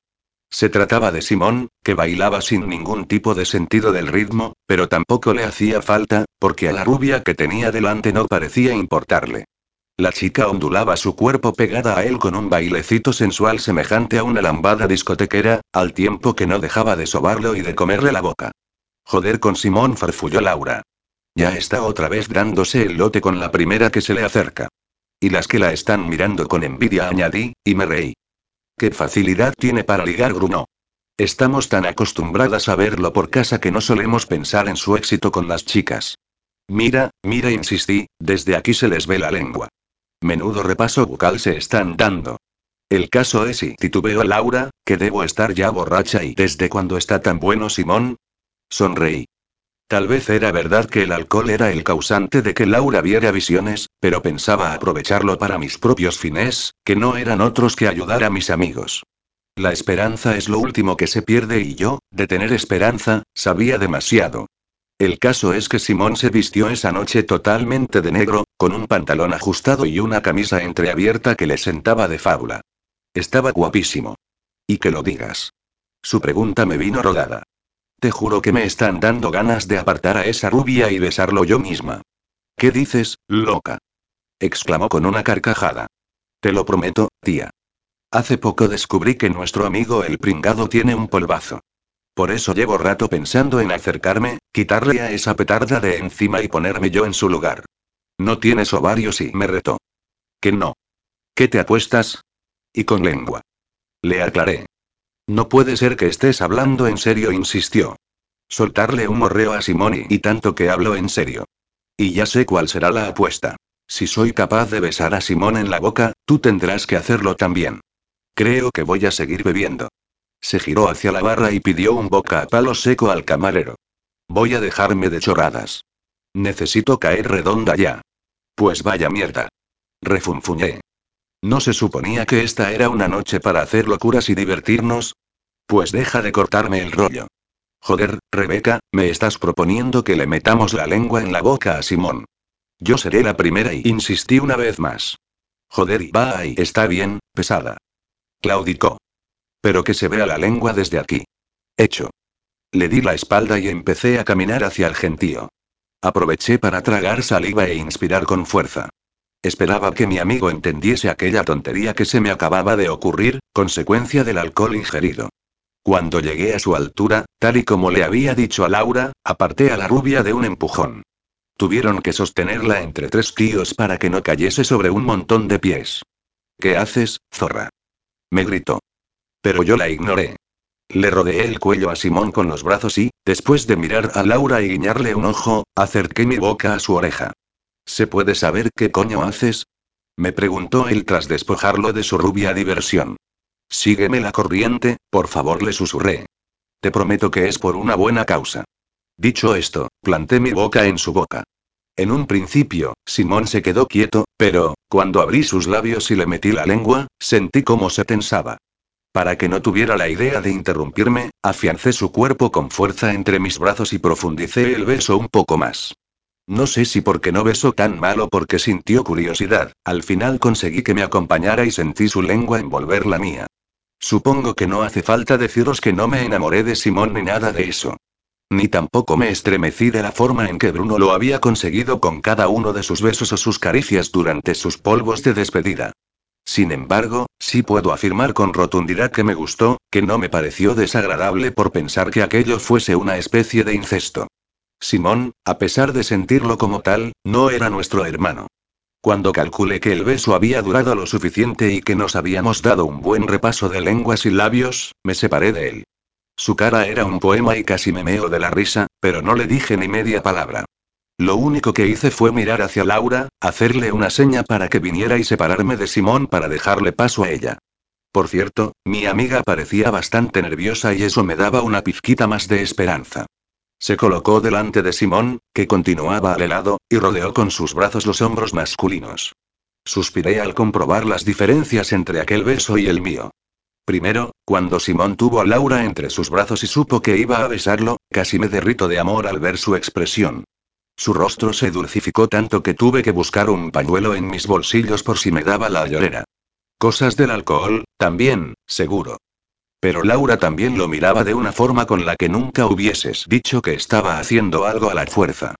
Se trataba de Simón, que bailaba sin ningún tipo de sentido del ritmo, pero tampoco le hacía falta, porque a la rubia que tenía delante no parecía importarle. La chica ondulaba su cuerpo pegada a él con un bailecito sensual semejante a una lambada discotequera, al tiempo que no dejaba de sobarlo y de comerle la boca. Joder con Simón farfulló Laura. Ya está otra vez dándose el lote con la primera que se le acerca. Y las que la están mirando con envidia añadí, y me reí. ¿Qué facilidad tiene para ligar Bruno? Estamos tan acostumbradas a verlo por casa que no solemos pensar en su éxito con las chicas. Mira, mira, insistí, desde aquí se les ve la lengua. Menudo repaso bucal se están dando. El caso es y titubeo Laura, que debo estar ya borracha y ¿desde cuándo está tan bueno Simón? Sonreí. Tal vez era verdad que el alcohol era el causante de que Laura viera visiones, pero pensaba aprovecharlo para mis propios fines, que no eran otros que ayudar a mis amigos. La esperanza es lo último que se pierde y yo, de tener esperanza, sabía demasiado. El caso es que Simón se vistió esa noche totalmente de negro, con un pantalón ajustado y una camisa entreabierta que le sentaba de fábula. Estaba guapísimo. Y que lo digas. Su pregunta me vino rodada. Te juro que me están dando ganas de apartar a esa rubia y besarlo yo misma. ¿Qué dices, loca? exclamó con una carcajada. Te lo prometo, tía. Hace poco descubrí que nuestro amigo el pringado tiene un polvazo. Por eso llevo rato pensando en acercarme, quitarle a esa petarda de encima y ponerme yo en su lugar. No tienes ovarios y me retó. Que no. ¿Qué te apuestas? Y con lengua. Le aclaré. No puede ser que estés hablando en serio, insistió. Soltarle un morreo a Simoni y tanto que hablo en serio. Y ya sé cuál será la apuesta. Si soy capaz de besar a Simón en la boca, tú tendrás que hacerlo también. Creo que voy a seguir bebiendo. Se giró hacia la barra y pidió un boca a palo seco al camarero. Voy a dejarme de chorradas. Necesito caer redonda ya. Pues vaya mierda. Refunfuñé. ¿No se suponía que esta era una noche para hacer locuras y divertirnos? Pues deja de cortarme el rollo. Joder, Rebeca, me estás proponiendo que le metamos la lengua en la boca a Simón. Yo seré la primera y insistí una vez más. Joder, y va ahí, está bien, pesada. Claudicó. Pero que se vea la lengua desde aquí. Hecho. Le di la espalda y empecé a caminar hacia el gentío. Aproveché para tragar saliva e inspirar con fuerza. Esperaba que mi amigo entendiese aquella tontería que se me acababa de ocurrir, consecuencia del alcohol ingerido. Cuando llegué a su altura, tal y como le había dicho a Laura, aparté a la rubia de un empujón. Tuvieron que sostenerla entre tres tíos para que no cayese sobre un montón de pies. ¿Qué haces, zorra? Me gritó. Pero yo la ignoré. Le rodeé el cuello a Simón con los brazos y, después de mirar a Laura y guiñarle un ojo, acerqué mi boca a su oreja. ¿Se puede saber qué coño haces? Me preguntó él tras despojarlo de su rubia diversión. Sígueme la corriente, por favor, le susurré. Te prometo que es por una buena causa. Dicho esto, planté mi boca en su boca. En un principio, Simón se quedó quieto, pero, cuando abrí sus labios y le metí la lengua, sentí cómo se tensaba. Para que no tuviera la idea de interrumpirme, afiancé su cuerpo con fuerza entre mis brazos y profundicé el beso un poco más. No sé si porque no besó tan mal o porque sintió curiosidad, al final conseguí que me acompañara y sentí su lengua envolver la mía. Supongo que no hace falta deciros que no me enamoré de Simón ni nada de eso. Ni tampoco me estremecí de la forma en que Bruno lo había conseguido con cada uno de sus besos o sus caricias durante sus polvos de despedida. Sin embargo, sí puedo afirmar con rotundidad que me gustó, que no me pareció desagradable por pensar que aquello fuese una especie de incesto. Simón, a pesar de sentirlo como tal, no era nuestro hermano. Cuando calculé que el beso había durado lo suficiente y que nos habíamos dado un buen repaso de lenguas y labios, me separé de él. Su cara era un poema y casi me meo de la risa, pero no le dije ni media palabra. Lo único que hice fue mirar hacia Laura, hacerle una seña para que viniera y separarme de Simón para dejarle paso a ella. Por cierto, mi amiga parecía bastante nerviosa y eso me daba una pizquita más de esperanza. Se colocó delante de Simón, que continuaba al helado, y rodeó con sus brazos los hombros masculinos. Suspiré al comprobar las diferencias entre aquel beso y el mío. Primero, cuando Simón tuvo a Laura entre sus brazos y supo que iba a besarlo, casi me derrito de amor al ver su expresión. Su rostro se dulcificó tanto que tuve que buscar un pañuelo en mis bolsillos por si me daba la llorera. Cosas del alcohol, también, seguro. Pero Laura también lo miraba de una forma con la que nunca hubieses dicho que estaba haciendo algo a la fuerza.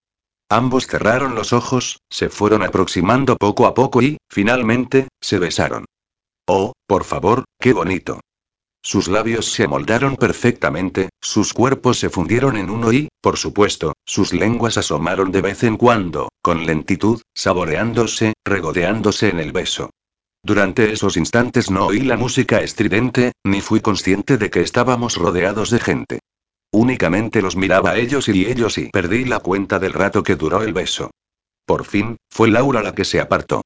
Ambos cerraron los ojos, se fueron aproximando poco a poco y, finalmente, se besaron. Oh, por favor, qué bonito. Sus labios se amoldaron perfectamente, sus cuerpos se fundieron en uno y, por supuesto, sus lenguas asomaron de vez en cuando, con lentitud, saboreándose, regodeándose en el beso. Durante esos instantes no oí la música estridente, ni fui consciente de que estábamos rodeados de gente. Únicamente los miraba a ellos y ellos y perdí la cuenta del rato que duró el beso. Por fin, fue Laura la que se apartó.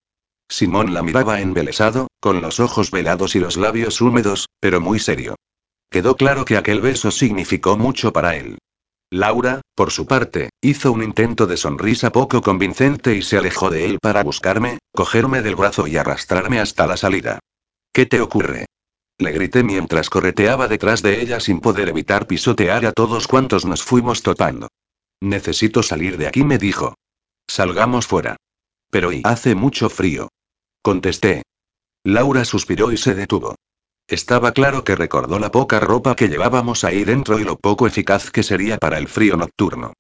Simón la miraba embelesado, con los ojos velados y los labios húmedos, pero muy serio. Quedó claro que aquel beso significó mucho para él. Laura, por su parte, hizo un intento de sonrisa poco convincente y se alejó de él para buscarme, cogerme del brazo y arrastrarme hasta la salida. ¿Qué te ocurre? Le grité mientras correteaba detrás de ella sin poder evitar pisotear a todos cuantos nos fuimos topando. Necesito salir de aquí, me dijo. Salgamos fuera. Pero y hace mucho frío. Contesté. Laura suspiró y se detuvo. Estaba claro que recordó la poca ropa que llevábamos ahí dentro y lo poco eficaz que sería para el frío nocturno.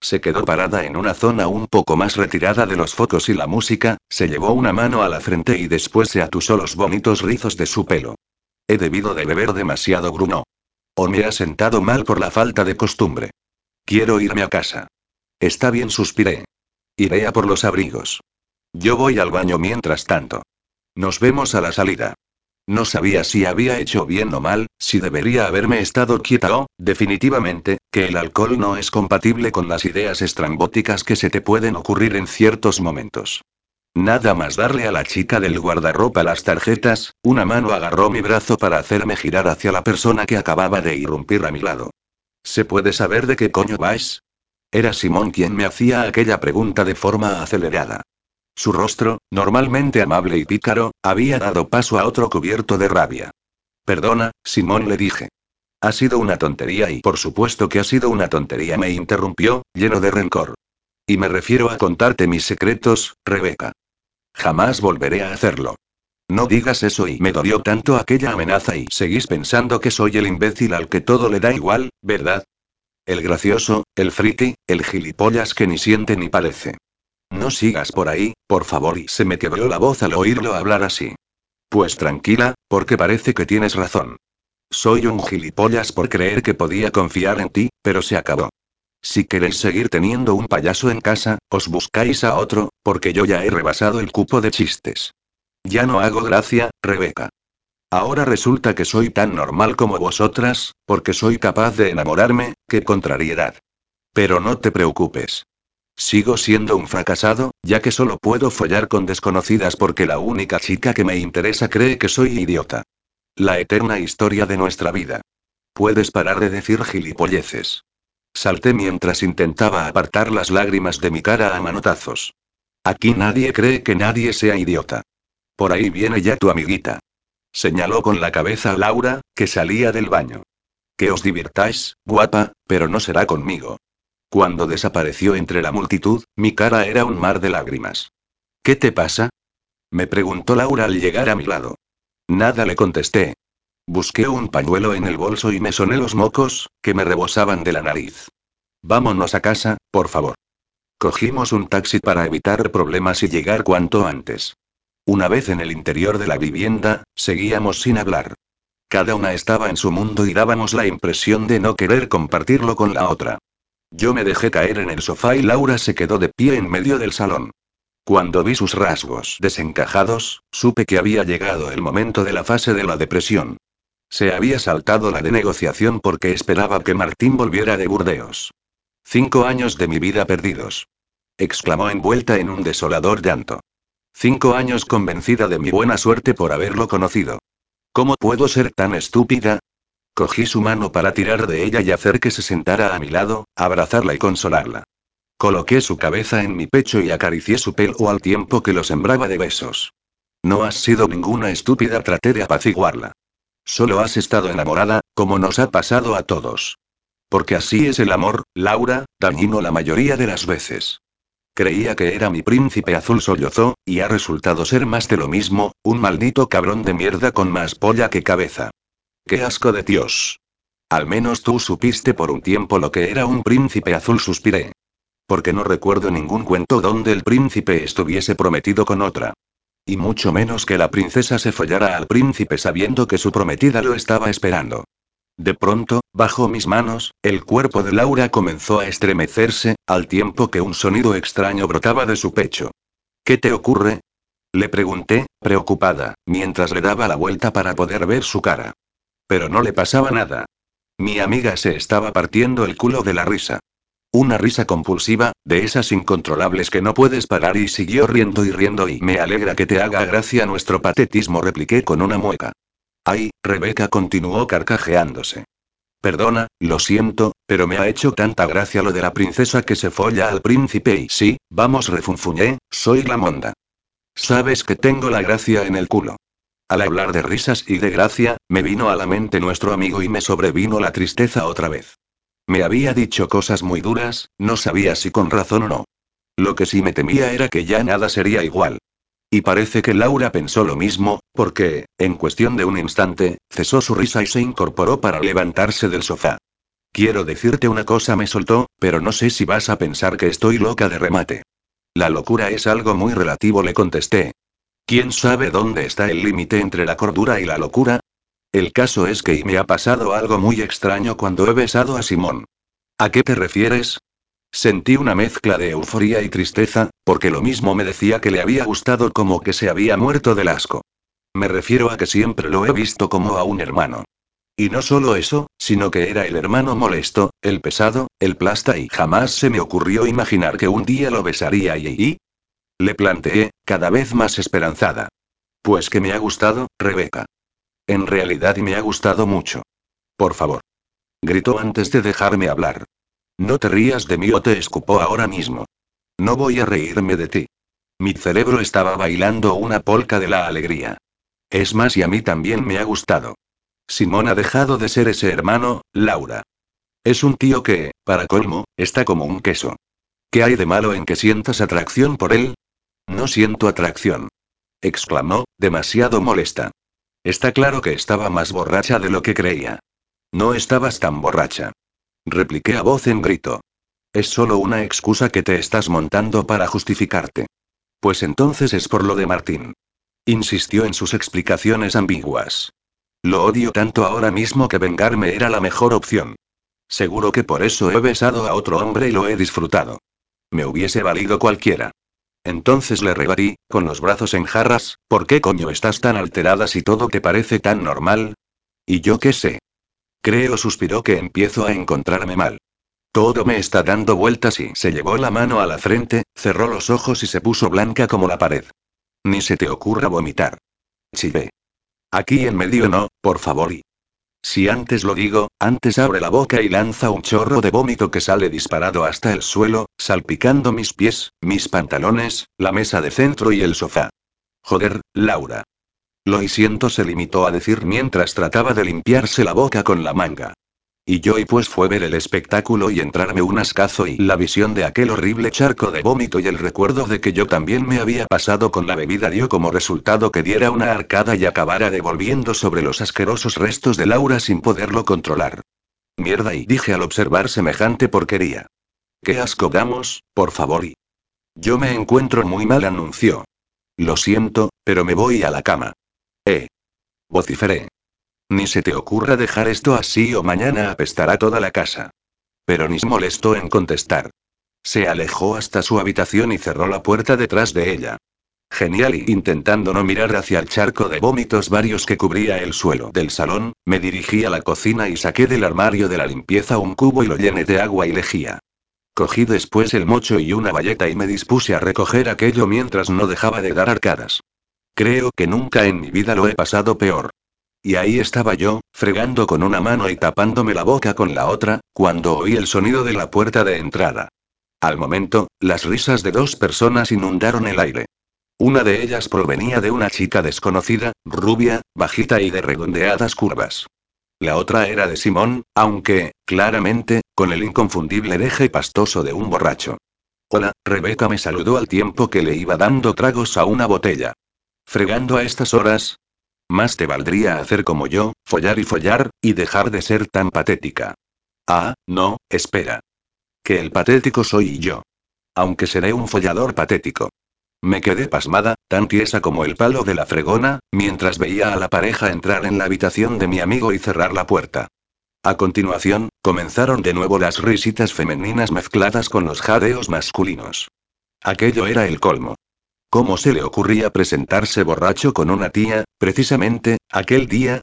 Se quedó parada en una zona un poco más retirada de los focos y la música, se llevó una mano a la frente y después se atusó los bonitos rizos de su pelo. He debido de beber demasiado, Bruno. O me ha sentado mal por la falta de costumbre. Quiero irme a casa. Está bien, suspiré. Iré a por los abrigos. Yo voy al baño mientras tanto. Nos vemos a la salida. No sabía si había hecho bien o mal, si debería haberme estado quieta o, definitivamente, que el alcohol no es compatible con las ideas estrambóticas que se te pueden ocurrir en ciertos momentos. Nada más darle a la chica del guardarropa las tarjetas, una mano agarró mi brazo para hacerme girar hacia la persona que acababa de irrumpir a mi lado. ¿Se puede saber de qué coño vais? Era Simón quien me hacía aquella pregunta de forma acelerada. Su rostro, normalmente amable y pícaro, había dado paso a otro cubierto de rabia. Perdona, Simón le dije. Ha sido una tontería y por supuesto que ha sido una tontería, me interrumpió, lleno de rencor. Y me refiero a contarte mis secretos, Rebeca. Jamás volveré a hacerlo. No digas eso y me dolió tanto aquella amenaza y seguís pensando que soy el imbécil al que todo le da igual, ¿verdad? El gracioso, el friki, el gilipollas que ni siente ni parece. No sigas por ahí, por favor. Y se me quebró la voz al oírlo hablar así. Pues tranquila, porque parece que tienes razón. Soy un gilipollas por creer que podía confiar en ti, pero se acabó. Si queréis seguir teniendo un payaso en casa, os buscáis a otro, porque yo ya he rebasado el cupo de chistes. Ya no hago gracia, Rebeca. Ahora resulta que soy tan normal como vosotras, porque soy capaz de enamorarme, qué contrariedad. Pero no te preocupes. Sigo siendo un fracasado, ya que solo puedo follar con desconocidas porque la única chica que me interesa cree que soy idiota. La eterna historia de nuestra vida. Puedes parar de decir gilipolleces. Salté mientras intentaba apartar las lágrimas de mi cara a manotazos. Aquí nadie cree que nadie sea idiota. Por ahí viene ya tu amiguita. Señaló con la cabeza a Laura, que salía del baño. Que os divirtáis, guapa, pero no será conmigo. Cuando desapareció entre la multitud, mi cara era un mar de lágrimas. ¿Qué te pasa? Me preguntó Laura al llegar a mi lado. Nada le contesté. Busqué un pañuelo en el bolso y me soné los mocos, que me rebosaban de la nariz. Vámonos a casa, por favor. Cogimos un taxi para evitar problemas y llegar cuanto antes. Una vez en el interior de la vivienda, seguíamos sin hablar. Cada una estaba en su mundo y dábamos la impresión de no querer compartirlo con la otra. Yo me dejé caer en el sofá y Laura se quedó de pie en medio del salón. Cuando vi sus rasgos desencajados, supe que había llegado el momento de la fase de la depresión. Se había saltado la de negociación porque esperaba que Martín volviera de Burdeos. Cinco años de mi vida perdidos. exclamó envuelta en un desolador llanto. Cinco años convencida de mi buena suerte por haberlo conocido. ¿Cómo puedo ser tan estúpida? Cogí su mano para tirar de ella y hacer que se sentara a mi lado, abrazarla y consolarla. Coloqué su cabeza en mi pecho y acaricié su pelo al tiempo que lo sembraba de besos. No has sido ninguna estúpida, traté de apaciguarla. Solo has estado enamorada, como nos ha pasado a todos. Porque así es el amor, Laura, dañino la mayoría de las veces. Creía que era mi príncipe azul sollozó, y ha resultado ser más de lo mismo, un maldito cabrón de mierda con más polla que cabeza. ¡Qué asco de Dios! Al menos tú supiste por un tiempo lo que era un príncipe azul, suspiré. Porque no recuerdo ningún cuento donde el príncipe estuviese prometido con otra. Y mucho menos que la princesa se follara al príncipe sabiendo que su prometida lo estaba esperando. De pronto, bajo mis manos, el cuerpo de Laura comenzó a estremecerse, al tiempo que un sonido extraño brotaba de su pecho. ¿Qué te ocurre? Le pregunté, preocupada, mientras le daba la vuelta para poder ver su cara. Pero no le pasaba nada. Mi amiga se estaba partiendo el culo de la risa. Una risa compulsiva, de esas incontrolables que no puedes parar y siguió riendo y riendo y me alegra que te haga gracia nuestro patetismo, repliqué con una mueca. Ay, Rebeca continuó carcajeándose. Perdona, lo siento, pero me ha hecho tanta gracia lo de la princesa que se folla al príncipe y sí, vamos refunfuñé, soy la monda. Sabes que tengo la gracia en el culo. Al hablar de risas y de gracia, me vino a la mente nuestro amigo y me sobrevino la tristeza otra vez. Me había dicho cosas muy duras, no sabía si con razón o no. Lo que sí me temía era que ya nada sería igual. Y parece que Laura pensó lo mismo, porque, en cuestión de un instante, cesó su risa y se incorporó para levantarse del sofá. Quiero decirte una cosa, me soltó, pero no sé si vas a pensar que estoy loca de remate. La locura es algo muy relativo, le contesté, ¿Quién sabe dónde está el límite entre la cordura y la locura? El caso es que me ha pasado algo muy extraño cuando he besado a Simón. ¿A qué te refieres? Sentí una mezcla de euforía y tristeza, porque lo mismo me decía que le había gustado como que se había muerto del asco. Me refiero a que siempre lo he visto como a un hermano. Y no solo eso, sino que era el hermano molesto, el pesado, el plasta y jamás se me ocurrió imaginar que un día lo besaría y... y le planteé, cada vez más esperanzada. Pues que me ha gustado, Rebeca. En realidad me ha gustado mucho. Por favor. Gritó antes de dejarme hablar. No te rías de mí o te escupo ahora mismo. No voy a reírme de ti. Mi cerebro estaba bailando una polca de la alegría. Es más, y a mí también me ha gustado. Simón ha dejado de ser ese hermano, Laura. Es un tío que, para colmo, está como un queso. ¿Qué hay de malo en que sientas atracción por él? No siento atracción. Exclamó, demasiado molesta. Está claro que estaba más borracha de lo que creía. No estabas tan borracha. Repliqué a voz en grito. Es solo una excusa que te estás montando para justificarte. Pues entonces es por lo de Martín. Insistió en sus explicaciones ambiguas. Lo odio tanto ahora mismo que vengarme era la mejor opción. Seguro que por eso he besado a otro hombre y lo he disfrutado. Me hubiese valido cualquiera. Entonces le rebatí, con los brazos en jarras, ¿por qué coño estás tan alterada si todo te parece tan normal? ¿Y yo qué sé? Creo, suspiró que empiezo a encontrarme mal. Todo me está dando vueltas y se llevó la mano a la frente, cerró los ojos y se puso blanca como la pared. Ni se te ocurra vomitar. Chillé. Aquí en medio no, por favor y. Si antes lo digo, antes abre la boca y lanza un chorro de vómito que sale disparado hasta el suelo, salpicando mis pies, mis pantalones, la mesa de centro y el sofá. Joder, Laura. Lo y siento se limitó a decir mientras trataba de limpiarse la boca con la manga. Y yo y pues fue ver el espectáculo y entrarme un ascazo y la visión de aquel horrible charco de vómito y el recuerdo de que yo también me había pasado con la bebida dio como resultado que diera una arcada y acabara devolviendo sobre los asquerosos restos de Laura sin poderlo controlar. Mierda y dije al observar semejante porquería. Qué asco damos, por favor y. Yo me encuentro muy mal anunció. Lo siento, pero me voy a la cama. Eh. Vociferé. Ni se te ocurra dejar esto así o mañana apestará toda la casa. Pero ni se molestó en contestar. Se alejó hasta su habitación y cerró la puerta detrás de ella. Genial y intentando no mirar hacia el charco de vómitos varios que cubría el suelo del salón, me dirigí a la cocina y saqué del armario de la limpieza un cubo y lo llené de agua y lejía. Cogí después el mocho y una bayeta y me dispuse a recoger aquello mientras no dejaba de dar arcadas. Creo que nunca en mi vida lo he pasado peor. Y ahí estaba yo, fregando con una mano y tapándome la boca con la otra, cuando oí el sonido de la puerta de entrada. Al momento, las risas de dos personas inundaron el aire. Una de ellas provenía de una chica desconocida, rubia, bajita y de redondeadas curvas. La otra era de Simón, aunque, claramente, con el inconfundible deje pastoso de un borracho. Hola, Rebeca me saludó al tiempo que le iba dando tragos a una botella. Fregando a estas horas, más te valdría hacer como yo, follar y follar, y dejar de ser tan patética. Ah, no, espera. Que el patético soy yo. Aunque seré un follador patético. Me quedé pasmada, tan tiesa como el palo de la fregona, mientras veía a la pareja entrar en la habitación de mi amigo y cerrar la puerta. A continuación, comenzaron de nuevo las risitas femeninas mezcladas con los jadeos masculinos. Aquello era el colmo. ¿Cómo se le ocurría presentarse borracho con una tía, precisamente, aquel día?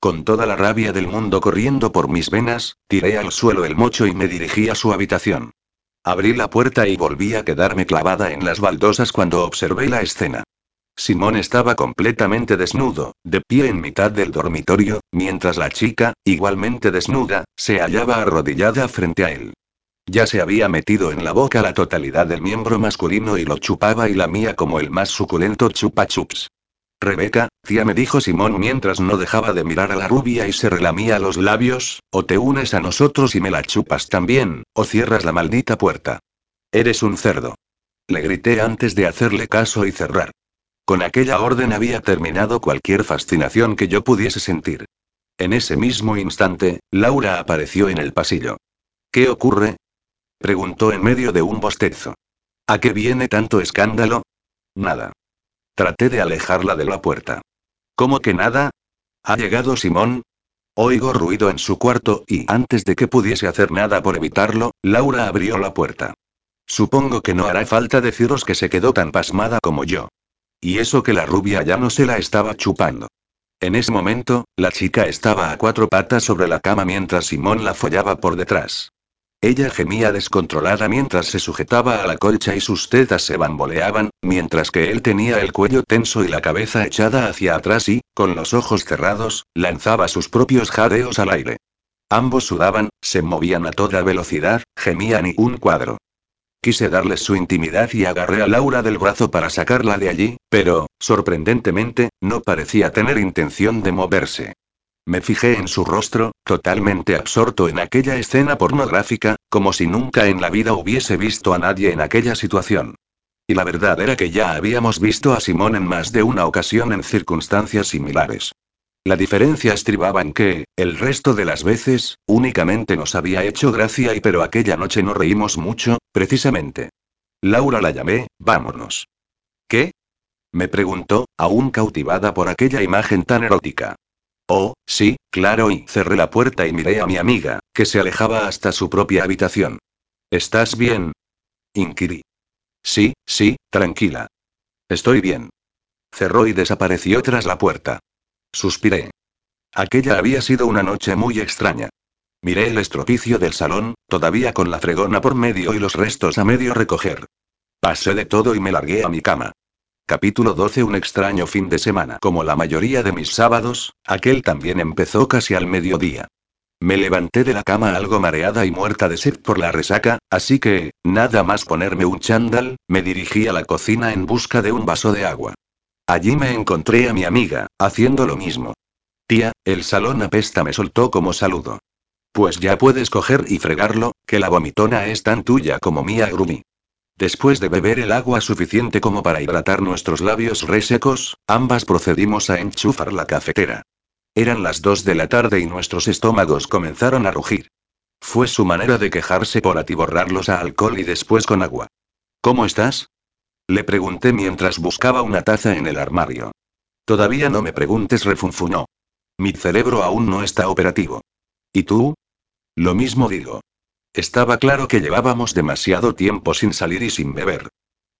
Con toda la rabia del mundo corriendo por mis venas, tiré al suelo el mocho y me dirigí a su habitación. Abrí la puerta y volví a quedarme clavada en las baldosas cuando observé la escena. Simón estaba completamente desnudo, de pie en mitad del dormitorio, mientras la chica, igualmente desnuda, se hallaba arrodillada frente a él. Ya se había metido en la boca la totalidad del miembro masculino y lo chupaba y la mía como el más suculento chupa chups. Rebeca, tía me dijo Simón mientras no dejaba de mirar a la rubia y se relamía los labios, o te unes a nosotros y me la chupas también, o cierras la maldita puerta. Eres un cerdo. Le grité antes de hacerle caso y cerrar. Con aquella orden había terminado cualquier fascinación que yo pudiese sentir. En ese mismo instante, Laura apareció en el pasillo. ¿Qué ocurre? Preguntó en medio de un bostezo. ¿A qué viene tanto escándalo? Nada. Traté de alejarla de la puerta. ¿Cómo que nada? ¿Ha llegado Simón? Oigo ruido en su cuarto y, antes de que pudiese hacer nada por evitarlo, Laura abrió la puerta. Supongo que no hará falta deciros que se quedó tan pasmada como yo. Y eso que la rubia ya no se la estaba chupando. En ese momento, la chica estaba a cuatro patas sobre la cama mientras Simón la follaba por detrás. Ella gemía descontrolada mientras se sujetaba a la colcha y sus tetas se bamboleaban, mientras que él tenía el cuello tenso y la cabeza echada hacia atrás y, con los ojos cerrados, lanzaba sus propios jadeos al aire. Ambos sudaban, se movían a toda velocidad, gemían y un cuadro. Quise darles su intimidad y agarré a Laura del brazo para sacarla de allí, pero, sorprendentemente, no parecía tener intención de moverse. Me fijé en su rostro, totalmente absorto en aquella escena pornográfica, como si nunca en la vida hubiese visto a nadie en aquella situación. Y la verdad era que ya habíamos visto a Simón en más de una ocasión en circunstancias similares. La diferencia estribaba en que, el resto de las veces, únicamente nos había hecho gracia y pero aquella noche no reímos mucho, precisamente. Laura la llamé, vámonos. ¿Qué? Me preguntó, aún cautivada por aquella imagen tan erótica. Oh, sí, claro, y cerré la puerta y miré a mi amiga, que se alejaba hasta su propia habitación. ¿Estás bien? inquirí. Sí, sí, tranquila. Estoy bien. Cerró y desapareció tras la puerta. Suspiré. Aquella había sido una noche muy extraña. Miré el estropicio del salón, todavía con la fregona por medio y los restos a medio recoger. Pasé de todo y me largué a mi cama. Capítulo 12 Un extraño fin de semana. Como la mayoría de mis sábados, aquel también empezó casi al mediodía. Me levanté de la cama algo mareada y muerta de sed por la resaca, así que, nada más ponerme un chándal, me dirigí a la cocina en busca de un vaso de agua. Allí me encontré a mi amiga, haciendo lo mismo. Tía, el salón apesta me soltó como saludo. Pues ya puedes coger y fregarlo, que la vomitona es tan tuya como mía, Grumi. Después de beber el agua suficiente como para hidratar nuestros labios resecos, ambas procedimos a enchufar la cafetera. Eran las dos de la tarde y nuestros estómagos comenzaron a rugir. Fue su manera de quejarse por atiborrarlos a alcohol y después con agua. ¿Cómo estás? Le pregunté mientras buscaba una taza en el armario. Todavía no me preguntes, refunfunó. Mi cerebro aún no está operativo. ¿Y tú? Lo mismo digo. Estaba claro que llevábamos demasiado tiempo sin salir y sin beber.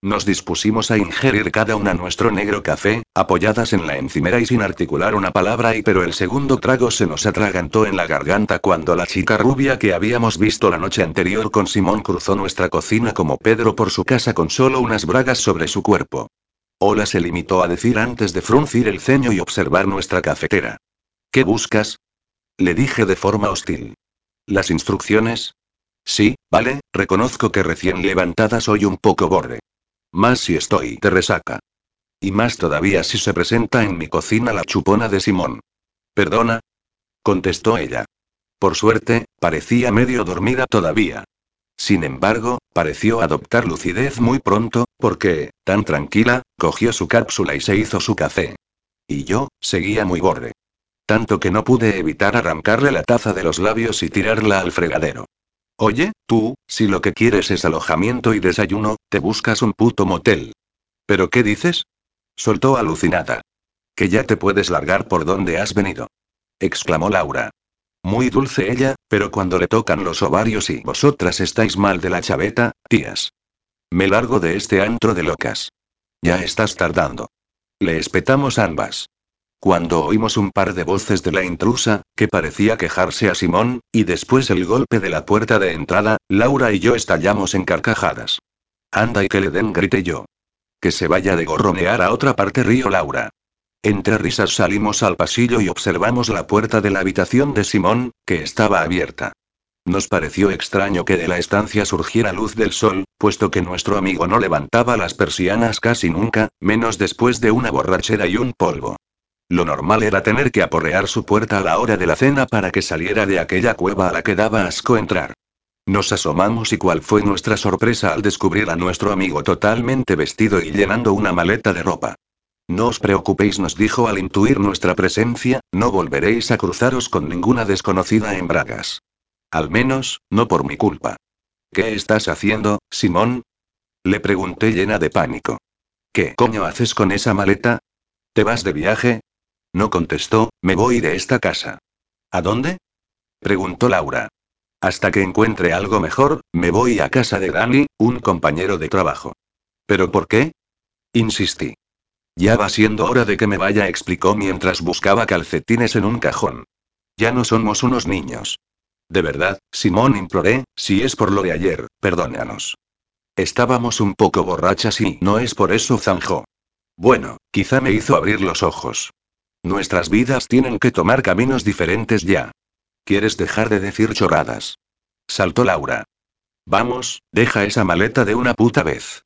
Nos dispusimos a ingerir cada una nuestro negro café, apoyadas en la encimera y sin articular una palabra y pero el segundo trago se nos atragantó en la garganta cuando la chica rubia que habíamos visto la noche anterior con Simón cruzó nuestra cocina como Pedro por su casa con solo unas bragas sobre su cuerpo. Hola se limitó a decir antes de fruncir el ceño y observar nuestra cafetera. ¿Qué buscas? Le dije de forma hostil. ¿Las instrucciones? Sí, vale, reconozco que recién levantada soy un poco borde. Más si estoy de resaca. Y más todavía si se presenta en mi cocina la chupona de Simón. ¿Perdona? contestó ella. Por suerte, parecía medio dormida todavía. Sin embargo, pareció adoptar lucidez muy pronto, porque, tan tranquila, cogió su cápsula y se hizo su café. Y yo, seguía muy borde. Tanto que no pude evitar arrancarle la taza de los labios y tirarla al fregadero. Oye, tú, si lo que quieres es alojamiento y desayuno, te buscas un puto motel. ¿Pero qué dices? Soltó alucinada. Que ya te puedes largar por donde has venido. exclamó Laura. Muy dulce ella, pero cuando le tocan los ovarios y vosotras estáis mal de la chaveta, tías. Me largo de este antro de locas. Ya estás tardando. Le espetamos ambas. Cuando oímos un par de voces de la intrusa, que parecía quejarse a Simón, y después el golpe de la puerta de entrada, Laura y yo estallamos en carcajadas. Anda y que le den, grité yo. Que se vaya de gorronear a otra parte, río Laura. Entre risas salimos al pasillo y observamos la puerta de la habitación de Simón, que estaba abierta. Nos pareció extraño que de la estancia surgiera luz del sol, puesto que nuestro amigo no levantaba las persianas casi nunca, menos después de una borrachera y un polvo. Lo normal era tener que aporrear su puerta a la hora de la cena para que saliera de aquella cueva a la que daba asco entrar. Nos asomamos y cuál fue nuestra sorpresa al descubrir a nuestro amigo totalmente vestido y llenando una maleta de ropa. No os preocupéis, nos dijo al intuir nuestra presencia, no volveréis a cruzaros con ninguna desconocida en bragas. Al menos, no por mi culpa. ¿Qué estás haciendo, Simón? Le pregunté llena de pánico. ¿Qué coño haces con esa maleta? ¿Te vas de viaje? No contestó, me voy de esta casa. ¿A dónde? preguntó Laura. Hasta que encuentre algo mejor, me voy a casa de Dani, un compañero de trabajo. ¿Pero por qué? Insistí. Ya va siendo hora de que me vaya, explicó mientras buscaba calcetines en un cajón. Ya no somos unos niños. De verdad, Simón imploré, si es por lo de ayer, perdónanos. Estábamos un poco borrachas y no es por eso, zanjó. Bueno, quizá me hizo abrir los ojos. Nuestras vidas tienen que tomar caminos diferentes ya. ¿Quieres dejar de decir chorradas? Saltó Laura. Vamos, deja esa maleta de una puta vez.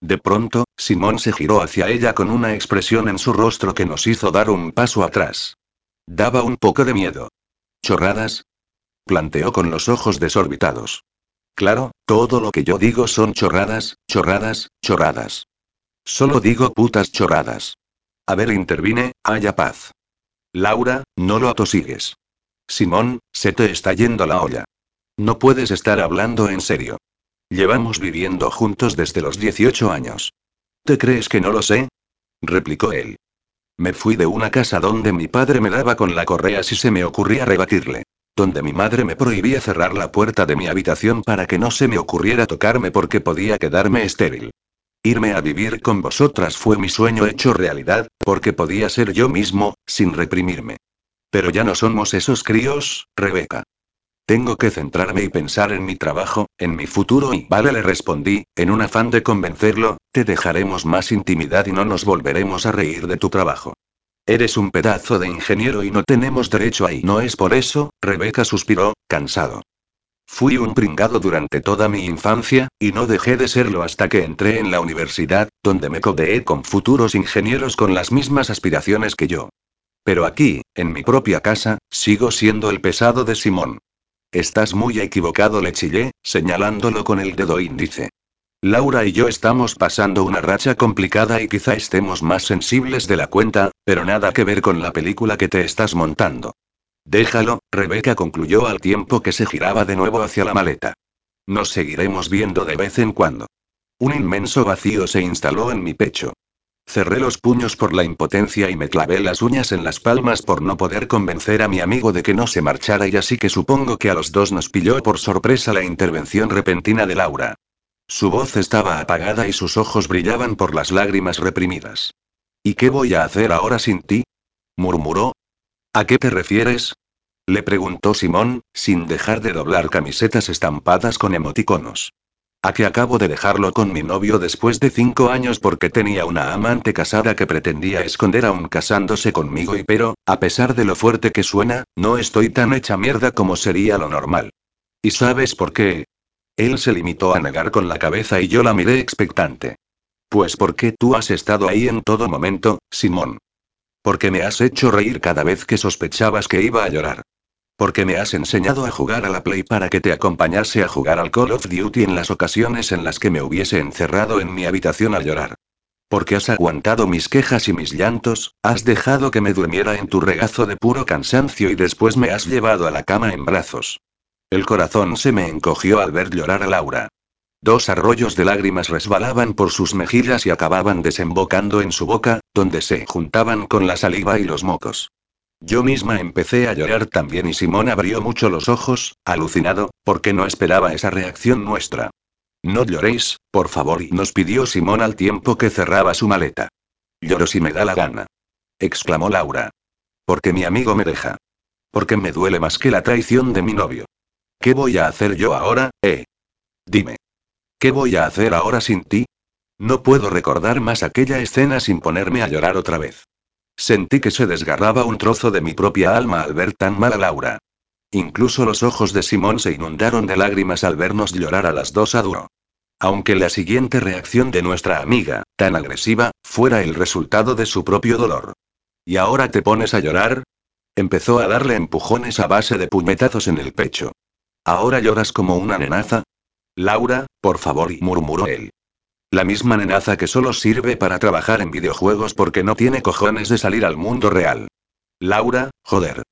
De pronto, Simón se giró hacia ella con una expresión en su rostro que nos hizo dar un paso atrás. Daba un poco de miedo. ¿Chorradas? Planteó con los ojos desorbitados. Claro, todo lo que yo digo son chorradas, chorradas, chorradas. Solo digo putas chorradas. A ver, intervine, haya paz. Laura, no lo atosigues. Simón, se te está yendo la olla. No puedes estar hablando en serio. Llevamos viviendo juntos desde los 18 años. ¿Te crees que no lo sé? replicó él. Me fui de una casa donde mi padre me daba con la correa si se me ocurría rebatirle. Donde mi madre me prohibía cerrar la puerta de mi habitación para que no se me ocurriera tocarme porque podía quedarme estéril. Irme a vivir con vosotras fue mi sueño hecho realidad, porque podía ser yo mismo, sin reprimirme. Pero ya no somos esos críos, Rebeca. Tengo que centrarme y pensar en mi trabajo, en mi futuro y vale le respondí, en un afán de convencerlo, te dejaremos más intimidad y no nos volveremos a reír de tu trabajo. Eres un pedazo de ingeniero y no tenemos derecho ahí. No es por eso, Rebeca suspiró, cansado. Fui un pringado durante toda mi infancia, y no dejé de serlo hasta que entré en la universidad, donde me codeé con futuros ingenieros con las mismas aspiraciones que yo. Pero aquí, en mi propia casa, sigo siendo el pesado de Simón. Estás muy equivocado, le chillé, señalándolo con el dedo índice. Laura y yo estamos pasando una racha complicada y quizá estemos más sensibles de la cuenta, pero nada que ver con la película que te estás montando. Déjalo, Rebeca concluyó al tiempo que se giraba de nuevo hacia la maleta. Nos seguiremos viendo de vez en cuando. Un inmenso vacío se instaló en mi pecho. Cerré los puños por la impotencia y me clavé las uñas en las palmas por no poder convencer a mi amigo de que no se marchara y así que supongo que a los dos nos pilló por sorpresa la intervención repentina de Laura. Su voz estaba apagada y sus ojos brillaban por las lágrimas reprimidas. ¿Y qué voy a hacer ahora sin ti? murmuró. ¿A qué te refieres? le preguntó Simón, sin dejar de doblar camisetas estampadas con emoticonos. A que acabo de dejarlo con mi novio después de cinco años porque tenía una amante casada que pretendía esconder aún casándose conmigo y pero, a pesar de lo fuerte que suena, no estoy tan hecha mierda como sería lo normal. ¿Y sabes por qué? Él se limitó a negar con la cabeza y yo la miré expectante. Pues porque tú has estado ahí en todo momento, Simón. Porque me has hecho reír cada vez que sospechabas que iba a llorar. Porque me has enseñado a jugar a la Play para que te acompañase a jugar al Call of Duty en las ocasiones en las que me hubiese encerrado en mi habitación a llorar. Porque has aguantado mis quejas y mis llantos, has dejado que me durmiera en tu regazo de puro cansancio y después me has llevado a la cama en brazos. El corazón se me encogió al ver llorar a Laura. Dos arroyos de lágrimas resbalaban por sus mejillas y acababan desembocando en su boca, donde se juntaban con la saliva y los mocos. Yo misma empecé a llorar también y Simón abrió mucho los ojos, alucinado, porque no esperaba esa reacción nuestra. No lloréis, por favor, y nos pidió Simón al tiempo que cerraba su maleta. Lloro si me da la gana. exclamó Laura. Porque mi amigo me deja. Porque me duele más que la traición de mi novio. ¿Qué voy a hacer yo ahora, eh? Dime. ¿Qué voy a hacer ahora sin ti? No puedo recordar más aquella escena sin ponerme a llorar otra vez. Sentí que se desgarraba un trozo de mi propia alma al ver tan mal a Laura. Incluso los ojos de Simón se inundaron de lágrimas al vernos llorar a las dos a duro. Aunque la siguiente reacción de nuestra amiga, tan agresiva, fuera el resultado de su propio dolor. ¿Y ahora te pones a llorar? Empezó a darle empujones a base de puñetazos en el pecho. ¿Ahora lloras como una nenaza? Laura, por favor, murmuró él. La misma nenaza que solo sirve para trabajar en videojuegos porque no tiene cojones de salir al mundo real. Laura, joder.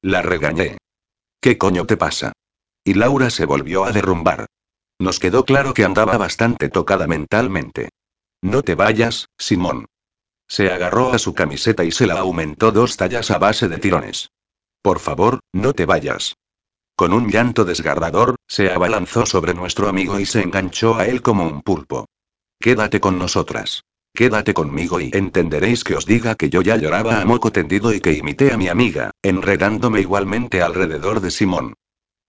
La regañé. ¿Qué coño te pasa? Y Laura se volvió a derrumbar. Nos quedó claro que andaba bastante tocada mentalmente. No te vayas, Simón. Se agarró a su camiseta y se la aumentó dos tallas a base de tirones. Por favor, no te vayas. Con un llanto desgarrador, se abalanzó sobre nuestro amigo y se enganchó a él como un pulpo. Quédate con nosotras. Quédate conmigo y entenderéis que os diga que yo ya lloraba a moco tendido y que imité a mi amiga, enredándome igualmente alrededor de Simón.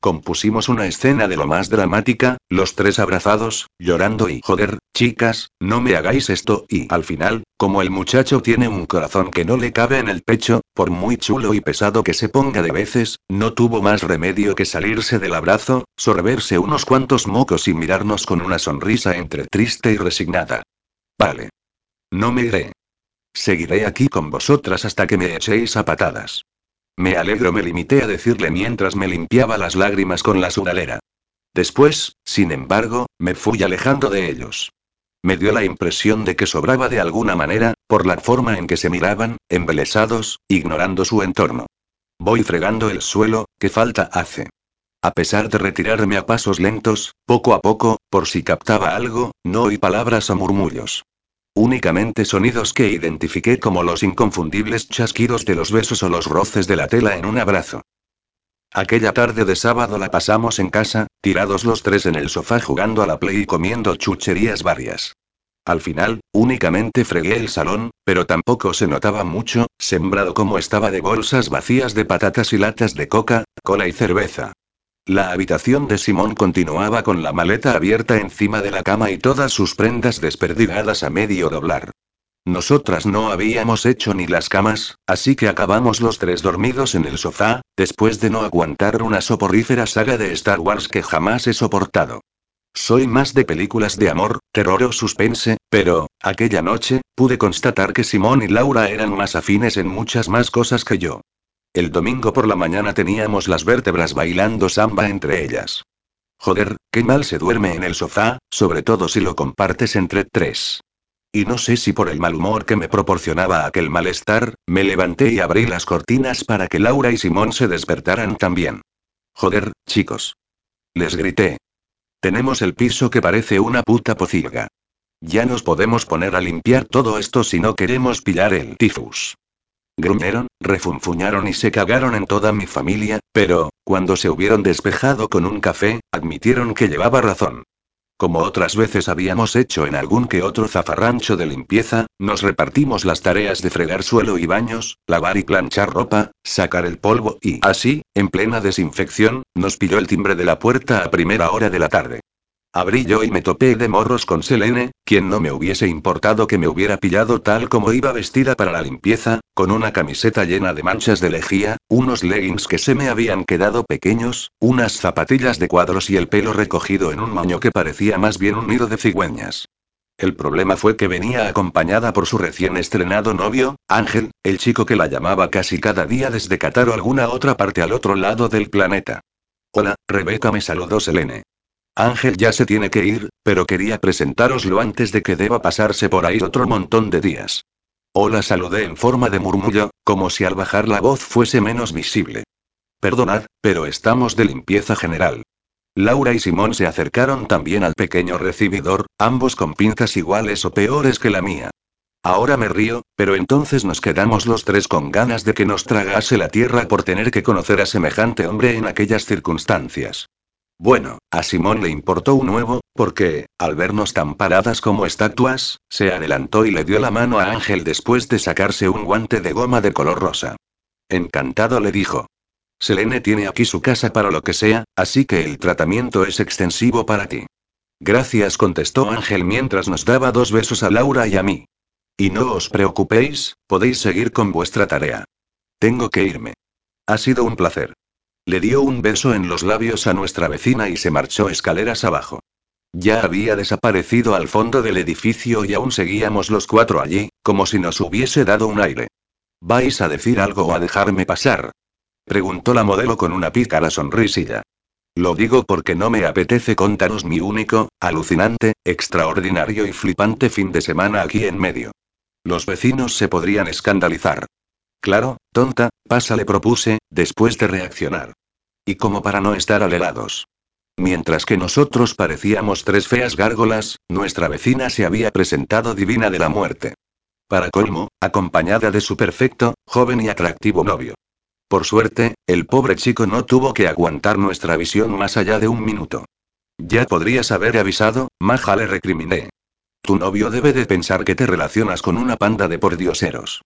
Compusimos una escena de lo más dramática, los tres abrazados, llorando y joder, chicas, no me hagáis esto, y al final, como el muchacho tiene un corazón que no le cabe en el pecho, por muy chulo y pesado que se ponga de veces, no tuvo más remedio que salirse del abrazo, sorberse unos cuantos mocos y mirarnos con una sonrisa entre triste y resignada. Vale. No me iré. Seguiré aquí con vosotras hasta que me echéis a patadas. Me alegro, me limité a decirle mientras me limpiaba las lágrimas con la sudalera. Después, sin embargo, me fui alejando de ellos. Me dio la impresión de que sobraba de alguna manera, por la forma en que se miraban, embelesados, ignorando su entorno. Voy fregando el suelo, ¿qué falta hace? A pesar de retirarme a pasos lentos, poco a poco, por si captaba algo, no oí palabras o murmullos. Únicamente sonidos que identifiqué como los inconfundibles chasquidos de los besos o los roces de la tela en un abrazo. Aquella tarde de sábado la pasamos en casa, tirados los tres en el sofá jugando a la play y comiendo chucherías varias. Al final, únicamente fregué el salón, pero tampoco se notaba mucho, sembrado como estaba de bolsas vacías de patatas y latas de coca, cola y cerveza. La habitación de Simón continuaba con la maleta abierta encima de la cama y todas sus prendas desperdigadas a medio doblar. Nosotras no habíamos hecho ni las camas, así que acabamos los tres dormidos en el sofá, después de no aguantar una soporífera saga de Star Wars que jamás he soportado. Soy más de películas de amor, terror o suspense, pero, aquella noche, pude constatar que Simón y Laura eran más afines en muchas más cosas que yo. El domingo por la mañana teníamos las vértebras bailando samba entre ellas. Joder, qué mal se duerme en el sofá, sobre todo si lo compartes entre tres. Y no sé si por el mal humor que me proporcionaba aquel malestar, me levanté y abrí las cortinas para que Laura y Simón se despertaran también. Joder, chicos. Les grité. Tenemos el piso que parece una puta pocilga. Ya nos podemos poner a limpiar todo esto si no queremos pillar el tifus. Gruñeron, refunfuñaron y se cagaron en toda mi familia, pero, cuando se hubieron despejado con un café, admitieron que llevaba razón. Como otras veces habíamos hecho en algún que otro zafarrancho de limpieza, nos repartimos las tareas de fregar suelo y baños, lavar y planchar ropa, sacar el polvo y, así, en plena desinfección, nos pilló el timbre de la puerta a primera hora de la tarde. Abrí yo y me topé de morros con Selene, quien no me hubiese importado que me hubiera pillado tal como iba vestida para la limpieza, con una camiseta llena de manchas de lejía, unos leggings que se me habían quedado pequeños, unas zapatillas de cuadros y el pelo recogido en un moño que parecía más bien un nido de cigüeñas. El problema fue que venía acompañada por su recién estrenado novio, Ángel, el chico que la llamaba casi cada día desde Qatar o alguna otra parte al otro lado del planeta. Hola, Rebeca me saludó Selene. Ángel ya se tiene que ir, pero quería presentároslo antes de que deba pasarse por ahí otro montón de días. Hola saludé en forma de murmullo, como si al bajar la voz fuese menos visible. Perdonad, pero estamos de limpieza general. Laura y Simón se acercaron también al pequeño recibidor, ambos con pinzas iguales o peores que la mía. Ahora me río, pero entonces nos quedamos los tres con ganas de que nos tragase la tierra por tener que conocer a semejante hombre en aquellas circunstancias. Bueno, a Simón le importó un nuevo, porque, al vernos tan paradas como estatuas, se adelantó y le dio la mano a Ángel después de sacarse un guante de goma de color rosa. Encantado le dijo. Selene tiene aquí su casa para lo que sea, así que el tratamiento es extensivo para ti. Gracias, contestó Ángel mientras nos daba dos besos a Laura y a mí. Y no os preocupéis, podéis seguir con vuestra tarea. Tengo que irme. Ha sido un placer. Le dio un beso en los labios a nuestra vecina y se marchó escaleras abajo. Ya había desaparecido al fondo del edificio y aún seguíamos los cuatro allí, como si nos hubiese dado un aire. ¿Vais a decir algo o a dejarme pasar? Preguntó la modelo con una pícara sonrisilla. Lo digo porque no me apetece contaros mi único, alucinante, extraordinario y flipante fin de semana aquí en medio. Los vecinos se podrían escandalizar. Claro, tonta, pasa le propuse, después de reaccionar. Y como para no estar alegados. Mientras que nosotros parecíamos tres feas gárgolas, nuestra vecina se había presentado divina de la muerte. Para colmo, acompañada de su perfecto, joven y atractivo novio. Por suerte, el pobre chico no tuvo que aguantar nuestra visión más allá de un minuto. Ya podrías haber avisado, Maja le recriminé. Tu novio debe de pensar que te relacionas con una panda de pordioseros.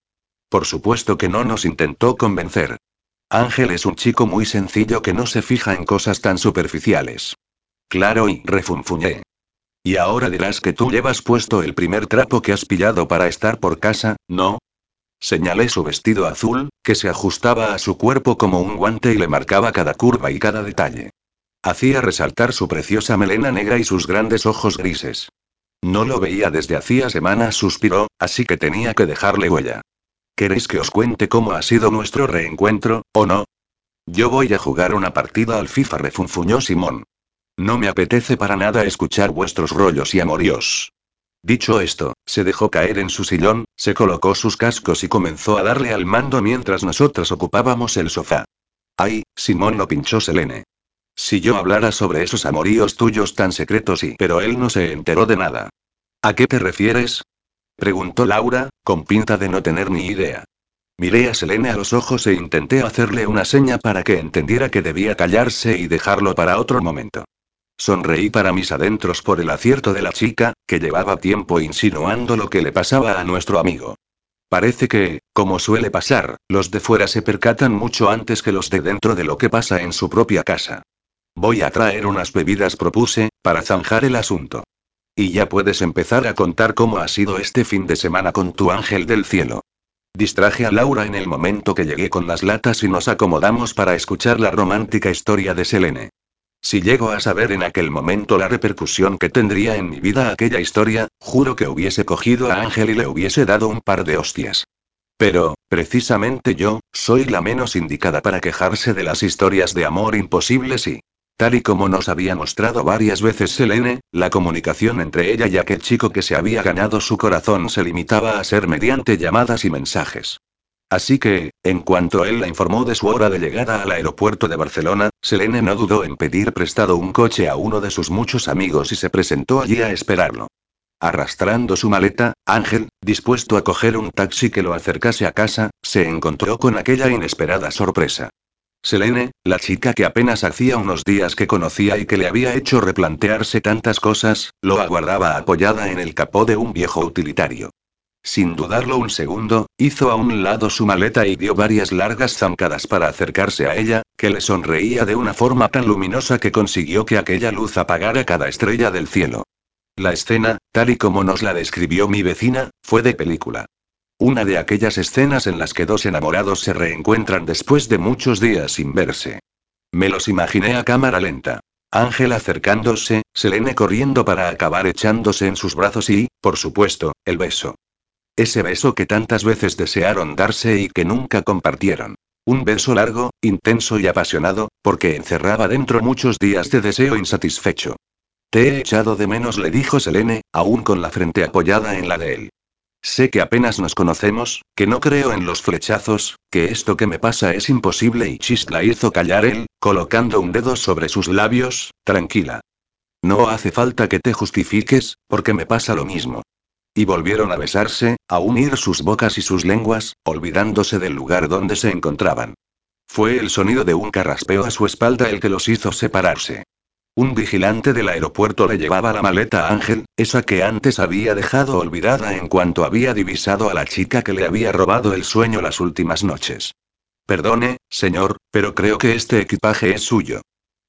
Por supuesto que no nos intentó convencer. Ángel es un chico muy sencillo que no se fija en cosas tan superficiales. Claro y refunfuñé. Y ahora dirás que tú llevas puesto el primer trapo que has pillado para estar por casa, ¿no? Señalé su vestido azul, que se ajustaba a su cuerpo como un guante y le marcaba cada curva y cada detalle. Hacía resaltar su preciosa melena negra y sus grandes ojos grises. No lo veía desde hacía semanas, suspiró, así que tenía que dejarle huella. ¿Queréis que os cuente cómo ha sido nuestro reencuentro, o no? Yo voy a jugar una partida al FIFA, refunfuñó Simón. No me apetece para nada escuchar vuestros rollos y amoríos. Dicho esto, se dejó caer en su sillón, se colocó sus cascos y comenzó a darle al mando mientras nosotras ocupábamos el sofá. Ay, Simón lo pinchó Selene. Si yo hablara sobre esos amoríos tuyos tan secretos y... Pero él no se enteró de nada. ¿A qué te refieres? Preguntó Laura, con pinta de no tener ni idea. Miré a Selene a los ojos e intenté hacerle una seña para que entendiera que debía callarse y dejarlo para otro momento. Sonreí para mis adentros por el acierto de la chica, que llevaba tiempo insinuando lo que le pasaba a nuestro amigo. Parece que, como suele pasar, los de fuera se percatan mucho antes que los de dentro de lo que pasa en su propia casa. Voy a traer unas bebidas, propuse, para zanjar el asunto. Y ya puedes empezar a contar cómo ha sido este fin de semana con tu ángel del cielo. Distraje a Laura en el momento que llegué con las latas y nos acomodamos para escuchar la romántica historia de Selene. Si llego a saber en aquel momento la repercusión que tendría en mi vida aquella historia, juro que hubiese cogido a Ángel y le hubiese dado un par de hostias. Pero, precisamente yo, soy la menos indicada para quejarse de las historias de amor imposibles y, Tal y como nos había mostrado varias veces Selene, la comunicación entre ella y aquel chico que se había ganado su corazón se limitaba a ser mediante llamadas y mensajes. Así que, en cuanto él la informó de su hora de llegada al aeropuerto de Barcelona, Selene no dudó en pedir prestado un coche a uno de sus muchos amigos y se presentó allí a esperarlo. Arrastrando su maleta, Ángel, dispuesto a coger un taxi que lo acercase a casa, se encontró con aquella inesperada sorpresa. Selene, la chica que apenas hacía unos días que conocía y que le había hecho replantearse tantas cosas, lo aguardaba apoyada en el capó de un viejo utilitario. Sin dudarlo un segundo, hizo a un lado su maleta y dio varias largas zancadas para acercarse a ella, que le sonreía de una forma tan luminosa que consiguió que aquella luz apagara cada estrella del cielo. La escena, tal y como nos la describió mi vecina, fue de película. Una de aquellas escenas en las que dos enamorados se reencuentran después de muchos días sin verse. Me los imaginé a cámara lenta. Ángel acercándose, Selene corriendo para acabar echándose en sus brazos y, por supuesto, el beso. Ese beso que tantas veces desearon darse y que nunca compartieron. Un beso largo, intenso y apasionado, porque encerraba dentro muchos días de deseo insatisfecho. Te he echado de menos, le dijo Selene, aún con la frente apoyada en la de él. Sé que apenas nos conocemos, que no creo en los flechazos, que esto que me pasa es imposible y Chist la hizo callar él, colocando un dedo sobre sus labios, tranquila. No hace falta que te justifiques, porque me pasa lo mismo. Y volvieron a besarse, a unir sus bocas y sus lenguas, olvidándose del lugar donde se encontraban. Fue el sonido de un carraspeo a su espalda el que los hizo separarse. Un vigilante del aeropuerto le llevaba la maleta a Ángel, esa que antes había dejado olvidada en cuanto había divisado a la chica que le había robado el sueño las últimas noches. Perdone, señor, pero creo que este equipaje es suyo.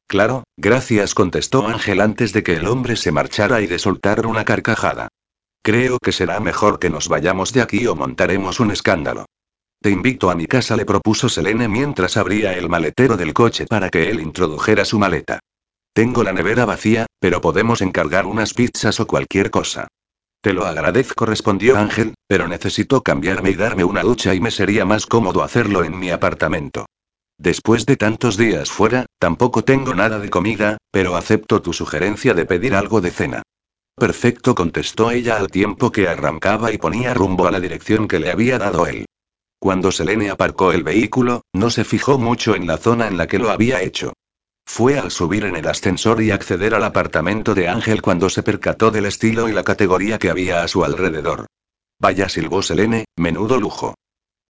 Claro, gracias, contestó Ángel antes de que el hombre se marchara y de soltar una carcajada. Creo que será mejor que nos vayamos de aquí o montaremos un escándalo. Te invito a mi casa, le propuso Selene mientras abría el maletero del coche para que él introdujera su maleta. Tengo la nevera vacía, pero podemos encargar unas pizzas o cualquier cosa. Te lo agradezco, respondió Ángel, pero necesito cambiarme y darme una ducha y me sería más cómodo hacerlo en mi apartamento. Después de tantos días fuera, tampoco tengo nada de comida, pero acepto tu sugerencia de pedir algo de cena. Perfecto, contestó ella al tiempo que arrancaba y ponía rumbo a la dirección que le había dado él. Cuando Selene aparcó el vehículo, no se fijó mucho en la zona en la que lo había hecho. Fue al subir en el ascensor y acceder al apartamento de Ángel cuando se percató del estilo y la categoría que había a su alrededor. Vaya silbó Selene, menudo lujo.